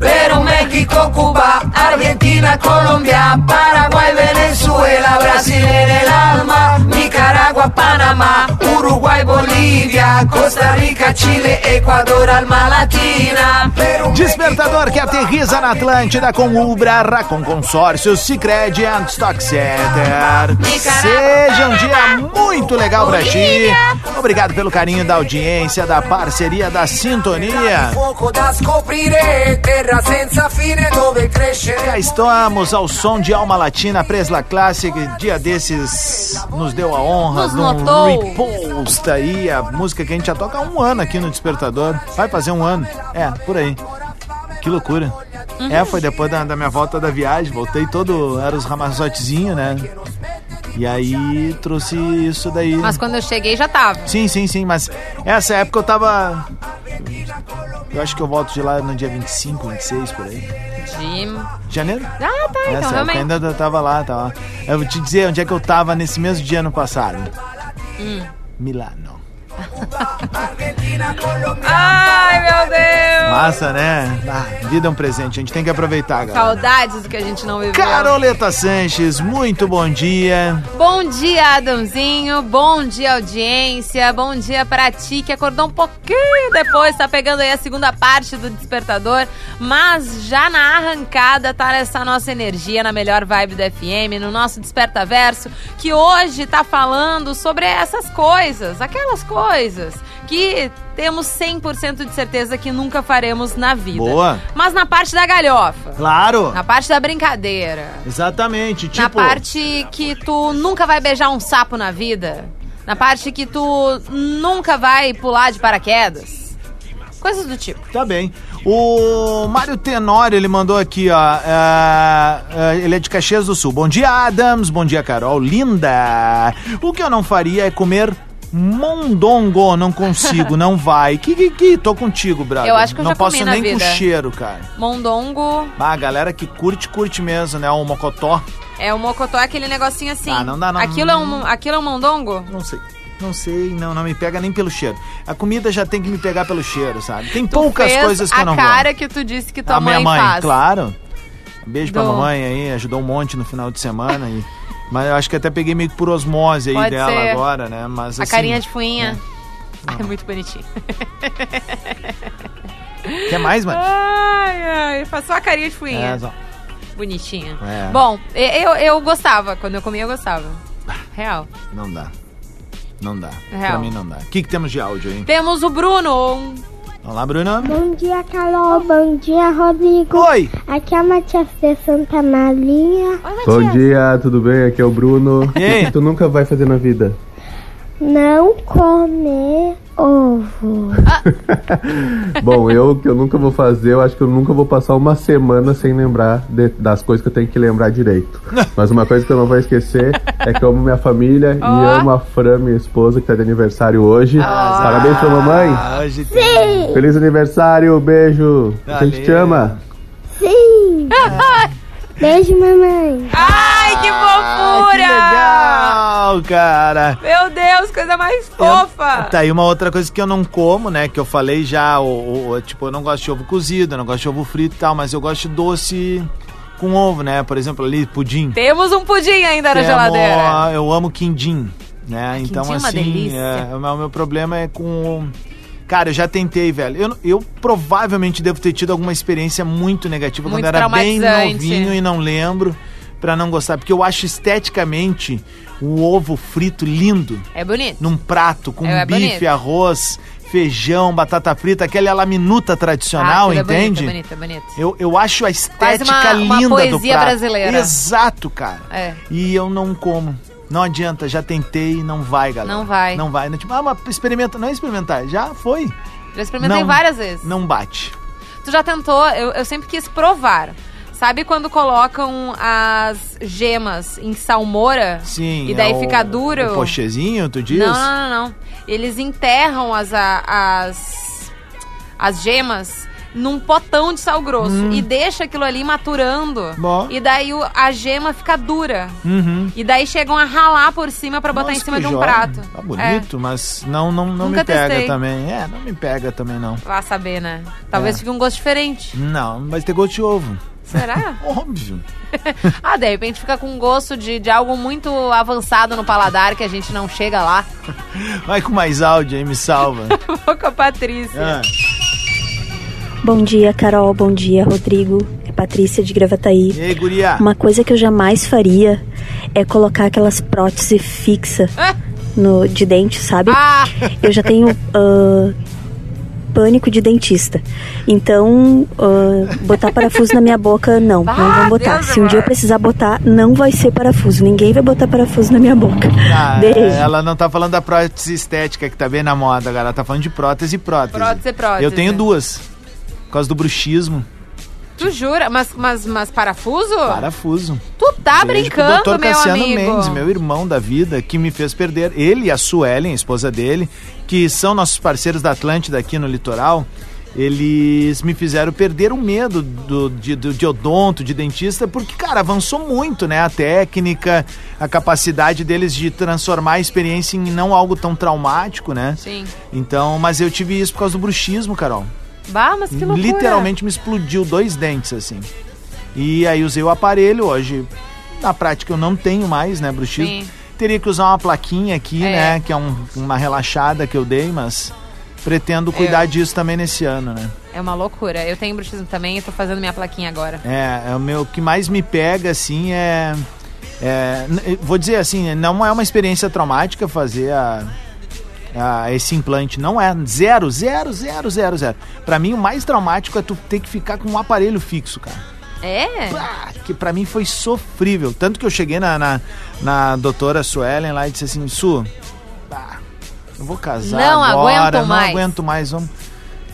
Pero México, Cuba, Argentina, Colombia, Paraguay, Venezuela, Brasil en el alma, Panamá, Uruguay, Bolívia, Costa Rica, Chile, Equador, alma latina. Peru, Despertador que aterriza na Atlântida com Ubra, Racon Consórcio, Cicred and Stock Center. Seja um dia muito legal pra ti. Obrigado pelo carinho da audiência, da parceria, da sintonia. Já estamos ao som de Alma Latina, Presla Classic. Dia desses nos deu a honra de um repost aí, a música que a gente já toca há um ano aqui no Despertador. Vai fazer um ano. É, por aí. Que loucura. Uhum. É, foi depois da, da minha volta da viagem. Voltei todo. Era os ramazotezinhos, né? E aí trouxe isso daí. Mas quando eu cheguei já tava. Sim, sim, sim, mas essa época eu tava. Eu acho que eu volto de lá no dia 25, 26 por aí. De... Janeiro? Ah, tá, então Essa época realmente. ainda eu tava lá, tava lá. Eu vou te dizer onde é que eu tava nesse mesmo dia ano passado. Hum. Milano. Ai, meu Deus. Massa, né? Ah, vida é um presente, a gente tem que aproveitar, galera. Saudades do que a gente não viveu. Caroleta Sanches, muito bom dia. Bom dia, Adãozinho. Bom dia, audiência. Bom dia pra ti que acordou um pouquinho depois, tá pegando aí a segunda parte do despertador, mas já na arrancada tá nessa nossa energia na melhor vibe do FM, no nosso Desperta Verso, que hoje tá falando sobre essas coisas, aquelas coisas que temos 100% de certeza que nunca faremos na vida. Boa. Mas na parte da galhofa, Claro. na parte da brincadeira, Exatamente, tipo. na parte que tu nunca vai beijar um sapo na vida. Na parte que tu nunca vai pular de paraquedas. Coisas do tipo. Tá bem. O Mário Tenório, ele mandou aqui, ó. é, é, ele é de Caxias do Sul. Bom dia, Adams. Bom dia, Carol. Linda. O que eu não faria é comer mondongo. Não consigo, não vai. Que, que, que? Tô contigo, brother. Eu acho que eu Não já comi posso na nem com vida. cheiro, cara. Mondongo Ah, a galera que curte, curte mesmo, né? O mocotó. é o mocotó, é aquele negocinho assim. Ah, não dá, não. Aquilo é um, aquilo é um mondongo? Não sei. Não sei, não, não me pega nem pelo cheiro. A comida já tem que me pegar pelo cheiro, sabe? Tem poucas Fez coisas que a eu não cara vou. que tu disse que tua a minha mãe, mãe, faz. claro. Um beijo pra Do- mamãe aí, ajudou um monte no final de semana. E... Mas eu acho que até peguei meio que por osmose aí Pode dela ser. agora, né? Mas, A assim, carinha de fuinha. Ai, muito bonitinho. Quer mais, mano? Ai, ai, só a carinha de fuinha. É, só- Bonitinha. É. Bom, eu, eu gostava. Quando eu comia, eu gostava. Real. Não dá. Não dá. Real. Pra mim não dá. O que, que temos de áudio aí? Temos o Bruno. Olá, Bruno. Bom dia, Carol. Bom dia, Rodrigo. Oi. Aqui é a Matias de Santa Marinha. Bom dia, tudo bem? Aqui é o Bruno. E aí? O que tu nunca vai fazer na vida? Não comer ovo. Bom, eu o que eu nunca vou fazer, eu acho que eu nunca vou passar uma semana sem lembrar de- das coisas que eu tenho que lembrar direito. Mas uma coisa que eu não vou esquecer é que eu amo minha família Ó. e amo a Fran, minha esposa, que tá de aniversário hoje. Parabéns pra mamãe. Hoje Sim. Feliz aniversário, beijo. A gente te ama. Sim. Beijo, mamãe. Ai, que fofura! Que legal, cara. Meu Deus, coisa mais fofa! Tá aí uma outra coisa que eu não como, né? Que eu falei já, o, o- tipo, eu não gosto de ovo cozido, eu não gosto de ovo frito e tal, mas eu gosto de doce com ovo, né? Por exemplo, ali, pudim. Temos um pudim ainda na Temo- geladeira. Eu amo quindim, né? então, quindim é assim, é, o meu- o meu problema é com. Cara, eu já tentei, velho. Eu, eu provavelmente devo ter tido alguma experiência muito negativa Muito quando eu era bem novinho e não lembro pra não gostar. Porque eu acho esteticamente o ovo frito lindo É bonito. num prato com É, é bife, bonito. arroz, feijão, batata frita, aquela laminuta tradicional, Ah, é entende? bonito, é bonito, é bonito. Eu, eu acho a estética uma- uma linda do poesia prato. brasileira. Exato, cara. É. E eu não como. Não adianta, já tentei, não vai, galera. Não vai. Não vai. Né? Tipo, ah, mas experimenta. Não é experimentar, já foi. Já experimentei Não- várias vezes. Não bate. Tu já tentou? Eu, eu sempre quis provar. Sabe quando colocam as gemas em salmoura? Sim. E daí é o- fica duro? O pochezinho, tu diz? Não, não, não, não. Eles enterram as, as, as gemas num potão de sal grosso Hum. e deixa aquilo ali maturando. Bom. E daí a gema fica dura. Uhum. E daí chegam a ralar por cima pra botar Nossa, em cima de um joia. prato. Tá bonito, mas não, não, não Nunca me pega testei. também. É, não me pega também, não. É. Vá saber, né? Talvez É. fique um gosto diferente. Não, vai ter gosto de ovo. Será? Óbvio. ah, de repente fica com gosto de, de algo muito avançado no paladar que a gente não chega lá. Vai com mais áudio aí, me salva. Vou com a Patrícia. Ah. Bom dia, Carol. Bom dia, Rodrigo. É Patrícia de Gravataí. E aí, guria? Uma coisa que eu jamais faria é colocar aquelas próteses fixas no, de dente, sabe? Ah! Eu já tenho ah, pânico de dentista. Então, ah, botar parafuso na minha boca, não. não vou botar. Deus Se um dia eu precisar botar, não vai ser parafuso. Ninguém vai botar parafuso na minha boca. Ah, Beijo. Ela não tá falando da prótese estética que tá bem na moda, galera. Ela tá falando de prótese e prótese. Prótese e prótese. Eu tenho duas. Por causa do bruxismo. Tu jura? Mas, mas, mas parafuso? Parafuso. Tu tá pro brincando, Dr. meu Cassiano amigo. Mendes, meu irmão da vida, que me fez perder. Ele e a Suelen, a esposa dele, que são nossos parceiros da Atlântida aqui no litoral. Eles me fizeram perder o medo do, de, do- de odonto, de dentista, porque, cara, avançou muito, né? A técnica, a capacidade deles de transformar a experiência em não algo tão traumático, né? Sim. Então, mas eu tive isso por causa do bruxismo, Carol. Bah, mas que loucura. Literalmente me explodiu dois dentes, assim. E aí usei o aparelho, hoje na prática eu não tenho mais, né, bruxismo. Sim. Teria que usar uma plaquinha aqui, É. né, que é um- uma relaxada que eu dei, mas pretendo cuidar Eu- disso também nesse ano, né. É uma loucura. Eu tenho bruxismo também e tô fazendo minha plaquinha agora. É, é o meu o que mais me pega, assim, é... é, vou dizer assim, não é uma experiência traumática fazer a, a- esse implante. Não é. Zero, zero, zero, zero, zero. Pra mim, o mais traumático é tu ter que ficar com um aparelho fixo, cara. É? que pra mim foi sofrível. Tanto que eu cheguei na, na, na doutora Suelen lá e disse assim, Su, bah, eu vou casar Não agora, não mais." aguento mais, vamos...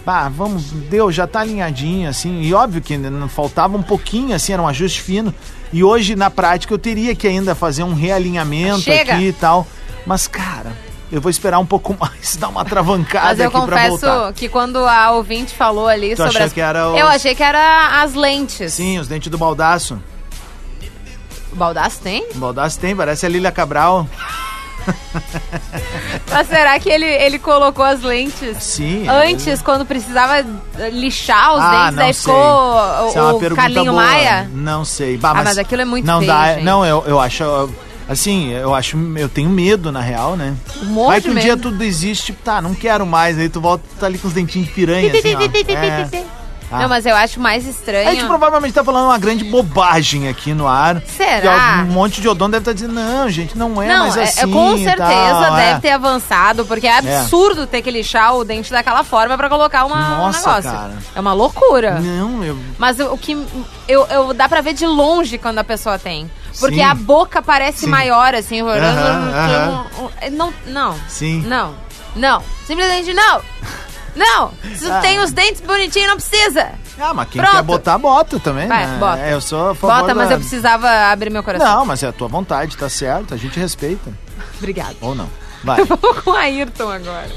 Bah, vamos, deu, já tá alinhadinho, assim, e óbvio que não faltava um pouquinho, assim, era um ajuste fino, e hoje, na prática, eu teria que ainda fazer um realinhamento Chega. aqui e tal, mas, cara, eu vou esperar um pouco mais, dar uma travancada Mas eu aqui pra voltar. confesso que quando a ouvinte falou ali Tu sobre as... que era os- Eu achei que era as lentes. Sim, os dentes do baldaço. O Baldaço tem? O baldaço tem, parece a Lília Cabral. Mas será que ele, ele colocou as lentes Sim. antes, quando precisava lixar os ah, dentes, daí ficou é o, o pergunta Carlinho boa. Maia? Não sei. Bah, Ah, mas aquilo é muito não feio, dá, gente. Não, eu, eu acho... Assim, eu acho... Eu tenho medo, na real, né? Um monte Vai que um dia medo. tudo existe, tipo, tá, não quero mais. Aí tu volta, tá ali com os dentinhos de piranha, assim, ó. É. Ah. Não, mas eu acho mais estranho. A gente provavelmente tá falando uma grande bobagem aqui no ar. Será? Um monte de odonto deve estar dizendo, não, gente, não é não, mais é- assim. é, com e certeza tal, deve é. ter avançado, porque é absurdo ter que lixar o dente daquela forma pra colocar uma, um Nossa, negócio. cara. É uma loucura. Não, eu... Mas o, o que eu, eu dá pra ver de longe quando a pessoa tem. Porque Sim. a boca parece Sim. maior, assim. Aham, aham. Não, não. Sim. Não, não. Simplesmente não. Não. Se tu Ah. tem os dentes bonitinhos, não precisa. Ah, mas quem Pronto. quer botar, bota também, Vai, né? bota. É, Eu sou a favor Bota, mas da- eu precisava abrir meu coração. Não, mas é a tua vontade, tá certo. A gente respeita. Obrigada. Ou não. Vai. Eu vou com o Ayrton agora.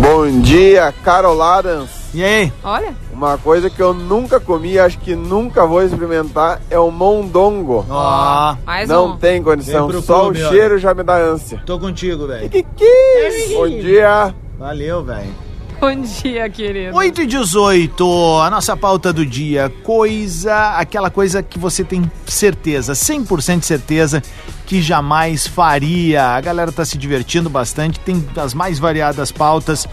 Bom dia, Carol Adams. E aí? Olha. Uma coisa que eu nunca comi, acho que nunca vou experimentar, é o mondongo. Ó. Mais Não um. tem condição, Vem pro só clube, o ó. cheiro já me dá ânsia. Tô contigo, velho. Bom dia. Valeu, velho. Bom dia, querido. 8 e 18, a nossa pauta do dia. Coisa, aquela coisa que você tem certeza, 100% de certeza que jamais faria. A galera tá se divertindo bastante, tem as mais variadas pautas.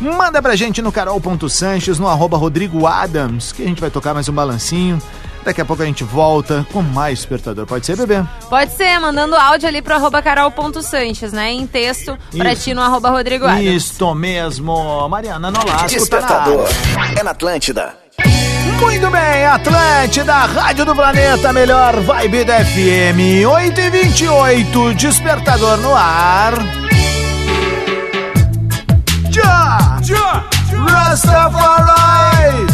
Manda pra gente no carol.sanches, no arroba Rodrigo Adams, que a gente vai tocar mais um balancinho. Daqui a pouco a gente volta com mais despertador. Pode ser, bebê? Pode ser, mandando áudio ali pro arroba carol.sanches, né? Em texto, pra Isso. ti no arroba Rodrigo Adams. Isto mesmo. Mariana Nolasco Despertador. tá na É na Atlântida. Muito bem, Atlântida, Rádio do Planeta, melhor vibe da FM, 8 e 28 despertador no ar. Já! Já! Rastafari!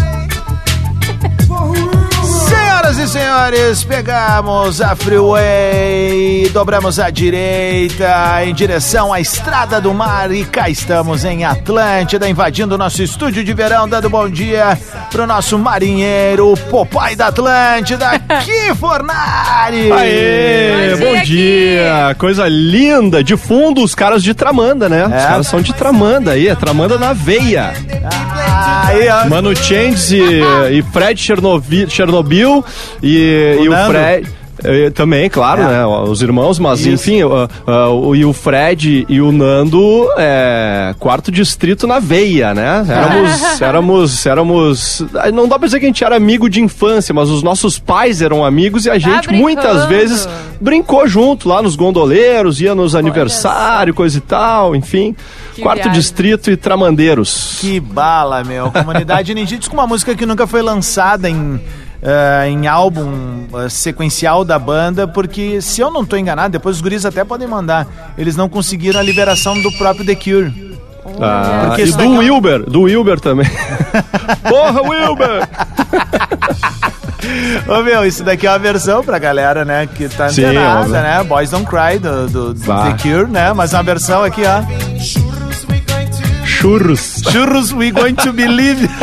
Senhoras e senhores, pegamos a freeway, dobramos à direita em direção à Estrada do Mar e cá estamos em Atlântida, invadindo o nosso estúdio de verão, dando bom dia pro nosso marinheiro, o Popai da Atlântida, Ki Fornari! Aê, bom dia. Coisa linda. De fundo, os caras de Tramanda, né? Os caras são de Tramanda aí, é Tramanda na veia. Aí, ó. Mano Changes e, e Fred Chernobyl, Chernobyl e, O e o. Fred. eh, Também, claro, É. né? Os irmãos, mas Isso. enfim, uh, uh, o- e o Fred e o Nando, é, quarto distrito na veia, né? Éramos, éramos, éramos. ah, Não dá pra dizer que a gente era amigo de infância, mas os nossos pais eram amigos e a gente brincando. muitas vezes brincou junto lá nos gondoleiros, ia nos aniversários, coisa e tal, enfim. Que quarto viagem. distrito e Tramandeiros. Que bala, meu. Comunidade Ninjitsu com uma música que nunca foi lançada em, eh, em álbum eh, sequencial da banda, porque se eu não tô enganado, depois os guris até podem mandar, eles não conseguiram a liberação do próprio The Cure. Ah, Porque e do é Wilber, do Wilber também. Porra, Wilber! Ô meu, isso daqui é uma versão pra galera, né, que tá Sim, antenada, óbvio. né? Boys Don't Cry do, do, do. The Cure, né? Mas uma versão aqui, ó. Churros. Churros We Going to Believe.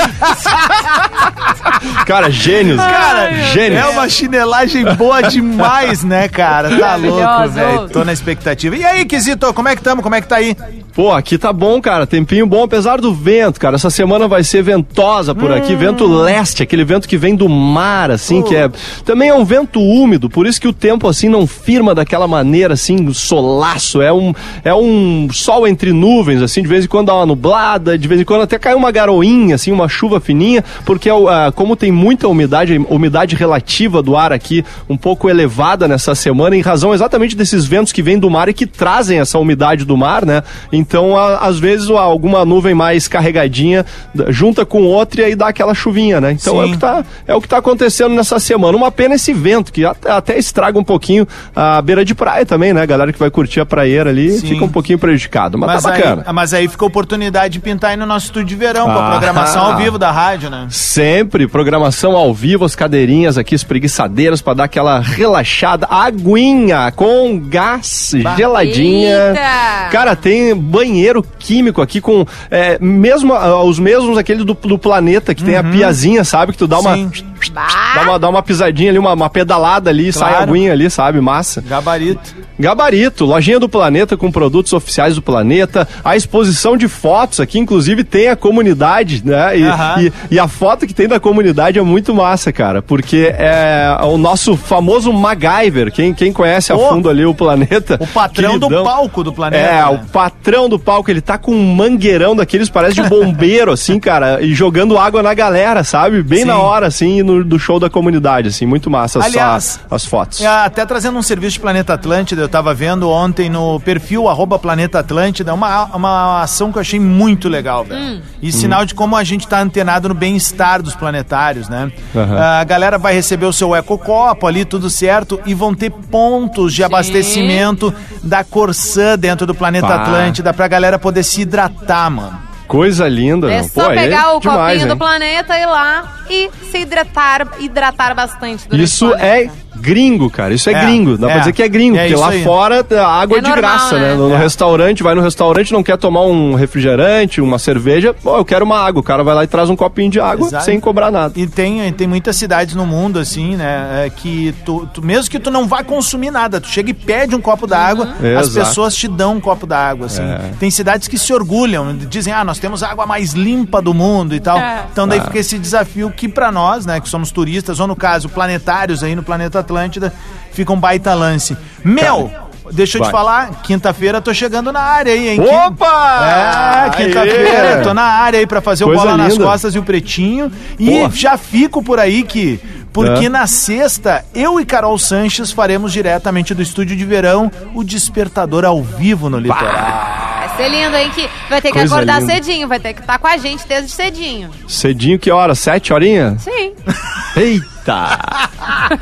Cara, gênios. Cara, gênios. é uma chinelagem boa demais, né, cara? Tá louco, velho. Tô na expectativa. E aí, Quisito, como é que tamo? Como é que tá aí? Pô, aqui tá bom, cara. Tempinho bom, apesar do vento, cara. Essa semana vai ser ventosa por aqui. Vento leste, aquele vento que vem do mar, assim, que é. Também é um vento úmido, por isso que o tempo, assim, não firma daquela maneira, assim, solaço. É um, é um sol entre nuvens, assim, de vez em quando dá uma nublada, de vez em quando até cai uma garoinha, assim, uma chuva fininha, porque ah, como tem muita umidade, a umidade relativa do ar aqui um pouco elevada nessa semana, em razão exatamente desses ventos que vêm do mar e que trazem essa umidade do mar, né? Então, a- às vezes, a- alguma nuvem mais carregadinha junta com outra e aí dá aquela chuvinha, né? Então é o, que tá, é o que tá acontecendo nessa semana. Uma pena esse vento, que até, até estraga um pouquinho a beira de praia também, né? A galera que vai curtir a praieira ali Sim. fica um pouquinho prejudicado. Mas, tá bacana. Aí, mas aí fica a oportunidade de pintar aí no nosso estúdio de verão, com a Ah. programação ao vivo da rádio, né? Sempre, programação ao vivo, as cadeirinhas aqui espreguiçadeiras pra dar aquela relaxada. Aguinha com gás geladinha. Eita! Cara, tem banheiro químico aqui com é, mesmo ah, os mesmos aquele do, do planeta que tem a piazinha, sabe? Que tu dá uma, Sim. dá uma dá uma pisadinha ali, uma, uma pedalada ali, sai Claro. a aguinha ali, sabe? Massa. Gabarito. Gabarito, lojinha do Planeta com produtos oficiais do Planeta, a exposição de fotos aqui, inclusive tem a comunidade, né? E, Aham. e- e a foto que tem da comunidade é muito massa, cara, porque é o nosso famoso MacGyver, quem, quem conhece a fundo ali o Planeta. O patrão do queridão. palco do planeta. É, né? o patrão do palco, ele tá com um mangueirão daqueles, parece de bombeiro, assim, cara, e jogando água na galera, sabe? Bem Sim. na hora, assim, no, do show da comunidade, assim, muito massa as- Aliás, as fotos. É, até trazendo um serviço de Planeta Atlântida, eu tava vendo ontem no perfil arroba Planeta Atlântida, uma, uma ação que eu achei muito legal, velho. Hum. E sinal de como a gente tá antenado no bem-estar dos planetários, né? Aham. A galera vai receber o seu ecocopo ali, tudo certo, e vão ter pontos de abastecimento da Corsã dentro do Planeta Pá. Atlântida pra galera poder se hidratar, mano. Coisa linda, É meu. só Pô, pegar o demais, copinho do hein? planeta e ir lá e se hidratar, hidratar bastante. durante Isso é gringo, cara. Isso é, É, gringo. Dá é. pra dizer que é gringo, É porque lá aí. fora a água é, É de normal, graça, né? né? No, no É. restaurante, vai no restaurante, não quer tomar um refrigerante, uma cerveja, pô, eu quero uma água. O cara vai lá e traz um copinho de água Exato. sem cobrar nada. E tem, tem muitas cidades no mundo, assim, né? é, que tu, tu- mesmo que tu não vá consumir nada, tu chega e pede um copo d'água, Uhum. as Exato. pessoas te dão um copo d'água, assim. É. Tem cidades que se orgulham, dizem, ah, nós temos a água mais limpa do mundo e tal. É. Então daí fica esse desafio que pra nós, né, que somos turistas, ou no caso, planetários aí no planeta Atlântida, fica um baita lance. Meu! Deixa eu te Vai. falar, quinta-feira tô chegando na área aí, hein? Opa! É, quinta-feira, tô na área aí pra fazer Coisa o bola nas linda. costas e o pretinho. E Boa. já fico por aí que. Porque É. na sexta, eu e Carol Sanches faremos diretamente do estúdio de verão o Despertador ao vivo no litoral. Vai ser lindo, hein? Que vai ter que Coisa acordar linda. cedinho, vai ter que estar com a gente desde cedinho. Cedinho, que hora? Sete horinhas? Sim. Eita!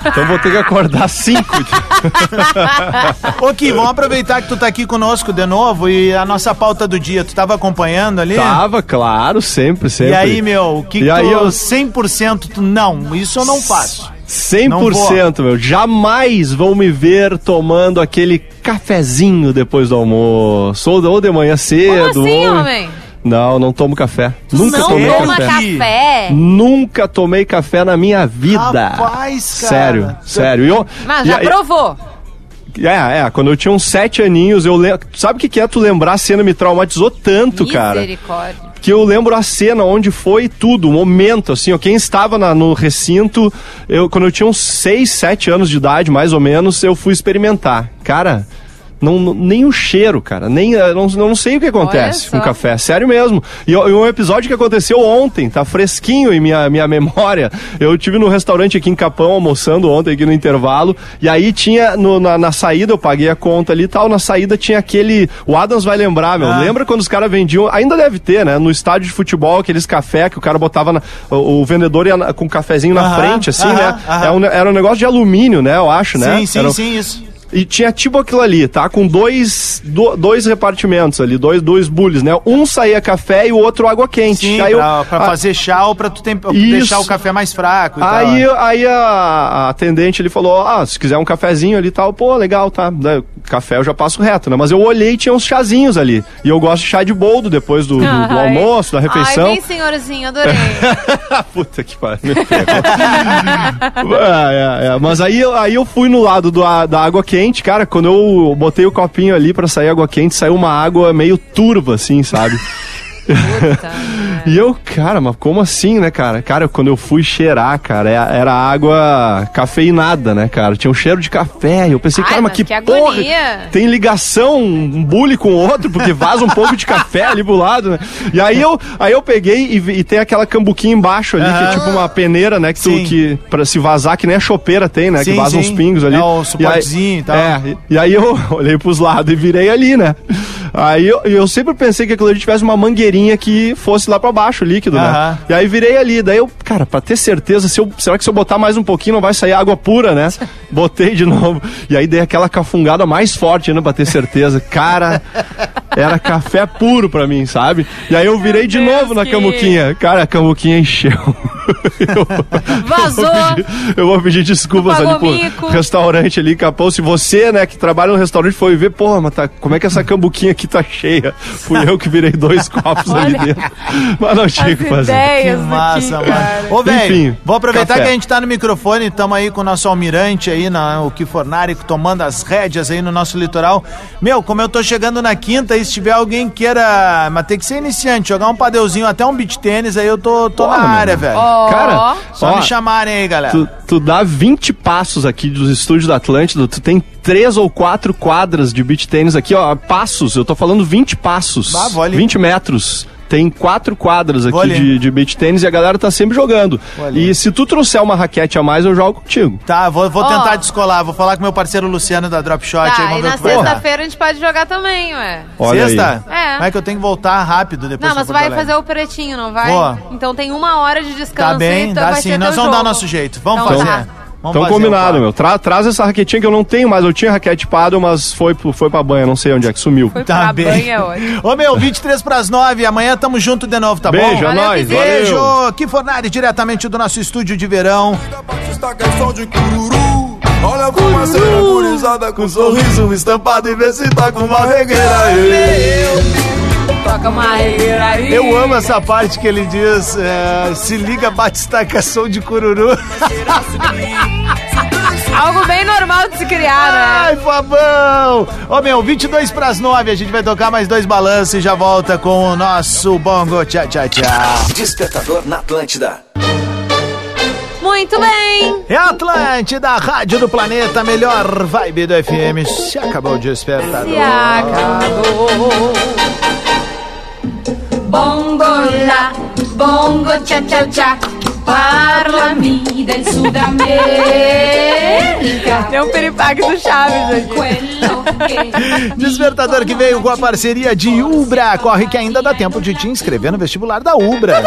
então vou ter que acordar cinco. Ô, Ki, vamos aproveitar que tu tá aqui conosco de novo e a nossa pauta do dia. Tu tava acompanhando ali? Tava, claro, sempre, sempre. E aí, meu, o que, E que aí tu, eu- 100% tu, não, isso eu não faço. 100%, meu. Jamais vão me ver tomando aquele cafezinho depois do almoço. Ou, ou de manhã cedo. Como assim, ou... homem? Não, não tomo café. Tu Nunca não tomei toma café. café? Nunca tomei café na minha vida. Rapaz, cara. Sério, sério. E eu, Mas e já aí- provou. É, é, quando eu tinha uns sete aninhos, eu lembro. Sabe o que, que é tu lembrar a cena? Me traumatizou tanto, cara. Misericórdia. Que eu lembro a cena onde foi tudo, o momento, assim, ó. Quem estava na- no recinto, eu, quando eu tinha uns seis, sete anos de idade, mais ou menos, eu fui experimentar. Cara. Não, nem o cheiro, cara. Nem, eh, não, não sei o que acontece com café. Sério mesmo. E, e um episódio que aconteceu ontem, tá fresquinho em minha, minha memória. Eu tive no restaurante aqui em Capão almoçando ontem, aqui no intervalo. E aí tinha, no- na, na saída, eu paguei a conta ali e tal. Na saída tinha aquele. O Adams vai lembrar, meu. Ah. Lembra quando os caras vendiam. Ainda deve ter, né? No estádio de futebol, aqueles café que o cara botava. na- o, o vendedor ia na- com um cafezinho na Aham, frente, assim, aham, né? aham. É um- era um negócio de alumínio, né? Eu acho, né? Sim, sim, Era- sim, isso. E tinha tipo aquilo ali, tá? Com dois, do- dois repartimentos ali, dois, dois bullies, né? Um saía café e o outro água quente. Sim, aí eu- pra, pra a- fazer chá ou pra tu tem- deixar o café mais fraco e Aí, tal. aí a, a atendente ele falou: Ah, se quiser um cafezinho ali e tal, pô, legal, tá. Daí, Café eu já passo reto, né? Mas eu olhei e tinha uns chazinhos ali. E eu gosto de chá de boldo depois do, do- do almoço, da refeição. Ai, bem senhorzinho, adorei. Puta que pariu. é, é, é. Mas aí, eu- aí eu fui no lado do da água quente, cara. Quando eu botei o copinho ali pra sair água quente, saiu uma água meio turva, assim, sabe? E eu, cara, mas como assim, né, cara? Cara, quando eu fui cheirar, cara, é- era água cafeinada, né, cara? Tinha um cheiro de café. E eu pensei, Ai, cara, mas que, que porra! agonia. Tem ligação, um bully com o outro, porque vaza um pouco de café ali pro lado, né? E aí eu, aí eu peguei e, vi- e tem aquela cambuquinha embaixo ali, que é tipo uma peneira, né? Que, tu, que pra se vazar, que nem a chopeira tem, né? Sim, que vaza uns sim. pingos ali. É o E aí- suportezinho e tal. É, e, e aí eu olhei pros lados e virei ali, né? Aí eu, eu sempre pensei que aquilo ali tivesse uma mangueirinha que fosse lá pra baixo líquido, né? Aham. E aí virei ali. Daí eu, cara, pra ter certeza, se eu, será que se eu botar mais um pouquinho não vai sair água pura, né? Botei de novo. E aí dei aquela cafungada mais forte ainda pra ter certeza. Cara, era café puro pra mim, sabe? E aí eu virei de novo na que- cambuquinha. Cara, a cambuquinha encheu. Vazou. Eu vou pedir, eu vou pedir desculpas ali pro mico. restaurante ali em Capão. Se você, né, que trabalha no restaurante foi ver, porra, mas tá, como é que essa cambuquinha aqui tá cheia? Fui eu que virei dois copos ali dentro. Mas não tinha o que fazer. Que massa, mano. Ô, velho, Enfim, vou aproveitar café. que a gente tá no microfone, estamos aí com o nosso almirante aí, na, o Kifornari, tomando as rédeas aí no nosso litoral. Meu, como eu tô chegando na quinta, e se tiver alguém que queira, mas tem que ser iniciante, jogar um padeuzinho, até um beach tênis, aí eu tô, tô Porra, na área, velho. Ó. Cara, Só ó, me chamarem aí, galera. Tu, tu dá 20 passos aqui dos estúdios da Atlântida, tu tem três ou quatro quadras de beach tênis aqui, ó, passos, eu tô falando 20 passos, Ah, vou ali. 20 metros. Tem quatro quadras aqui de, de beach tênis e a galera tá sempre jogando. E se tu trouxer uma raquete a mais, eu jogo contigo. Tá, vou, vou Ó. tentar descolar. Vou falar com meu parceiro Luciano da Drop Shot. aí Tá, vamos e ver na o que vai dar. sexta-feira a gente pode jogar também, ué. Olha Sexta? aí. É. Mas é que eu tenho que voltar rápido depois Não, mas vai Alegre. fazer o pretinho, não vai? Vou. Então tem uma hora de descanso Tá bem, então dá vai sim. ser Nós vamos dar jogo. nosso jeito. Vamos Então fazer. tá. Vamos Então combinado, meu. Tra- traz essa raquetinha que eu não tenho mais. Eu tinha raquete paddle, mas foi, pro- foi pra banha. Não sei onde é que sumiu. Foi Tá pra bem. banha hoje. Ô meu, 23 pras 9. Amanhã tamo junto de novo, tá Beijo, bom? é nóis, Beijo. valeu. Que Fornari, diretamente do nosso estúdio de verão. Olha a fumaceira gurizada com sorriso estampado e vê se tá com uma regueira. Toca uma regueira aí. Eu amo essa parte que ele diz: é, se liga, bate estacação de cururu. Algo bem normal de se criar, né? Ai, Fabão! Ô meu, 22 pras 9, a gente vai tocar mais dois balanços e já volta com o nosso bongo. Tchau, tchau, tchau. Despertador na Atlântida. Muito bem. É a Atlântida, a rádio do planeta, melhor vibe do FM. Se acabou o despertador. Se acabou. Bongo la, bongo cha cha cha. Parlami del Sud America. Tem um peripaque do Chaves aqui. Despertador que veio com a parceria de Ubra. Corre que ainda dá tempo de te inscrever no vestibular da Ubra.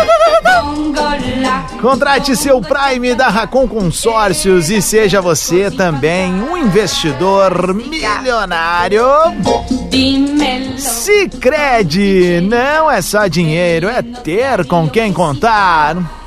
Contrate seu Prime da Racon Consórcios e seja você também um investidor milionário. Sicredi não é só dinheiro, é ter com quem contar.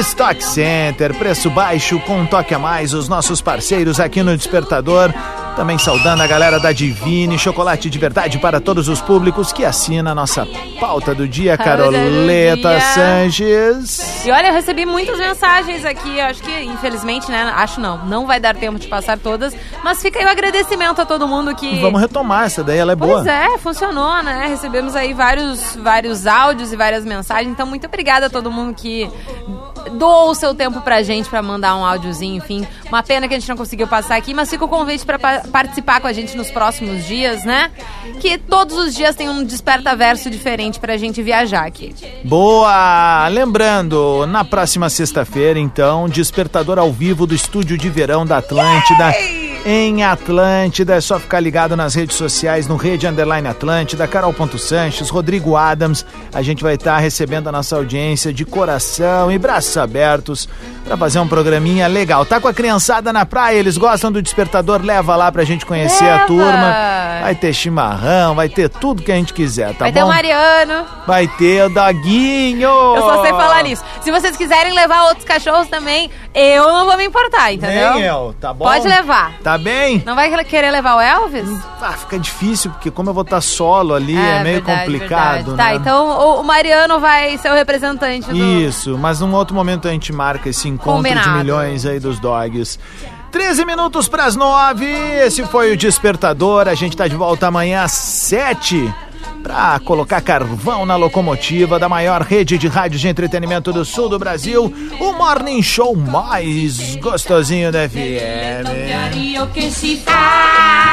Stock Center, preço baixo com um toque a mais, os nossos parceiros aqui no Despertador. Também saudando a galera da Divine, chocolate de verdade para todos os públicos que assina a nossa pauta do dia, Caroleta dia. Sanches. E olha, eu recebi muitas mensagens aqui, acho que infelizmente, né? Acho não, não vai dar tempo de passar todas, mas fica aí o agradecimento a todo mundo que. Vamos retomar essa daí, ela é boa. Pois é, funcionou, né? Recebemos aí vários, vários áudios e várias mensagens. Então, muito obrigada a todo mundo que doou o seu tempo pra gente pra mandar um áudiozinho, enfim. Uma pena que a gente não conseguiu passar aqui, mas fica o convite pra pa- participar com a gente nos próximos dias, né? Que todos os dias tem um desperta verso diferente pra gente viajar aqui. Boa! Lembrando, na próxima sexta-feira, então, despertador ao vivo do estúdio de verão da Atlântida. Em Atlântida, é só ficar ligado nas redes sociais, no Rede Underline Atlântida, Carol.Sanches, Rodrigo Adams. A gente vai estar recebendo a nossa audiência de coração e braços abertos para fazer um programinha legal. Tá com a criançada na praia, eles gostam do despertador, leva lá pra gente conhecer a Leva! turma. Vai ter chimarrão, vai ter tudo que a gente quiser, tá vai bom? ter o Mariano. Vai ter o doguinho! Eu só sei falar nisso. Se vocês quiserem levar outros cachorros também, eu não vou me importar, entendeu? Nem eu, tá bom? Pode levar. Tá bem? Não vai querer levar o Elvis? Ah, fica difícil, porque como eu vou estar solo ali, é, meio verdade, complicado, verdade. né? Tá, então o, o Mariano vai ser o representante do... Isso, mas num outro momento a gente marca esse encontro de Combinado. milhões aí dos dogs. 13 minutos pras 9, esse foi o Despertador. A gente tá de volta amanhã às 7 pra colocar carvão na locomotiva da maior rede de rádio de entretenimento do sul do Brasil, o Morning Show mais gostosinho da FM. Si fa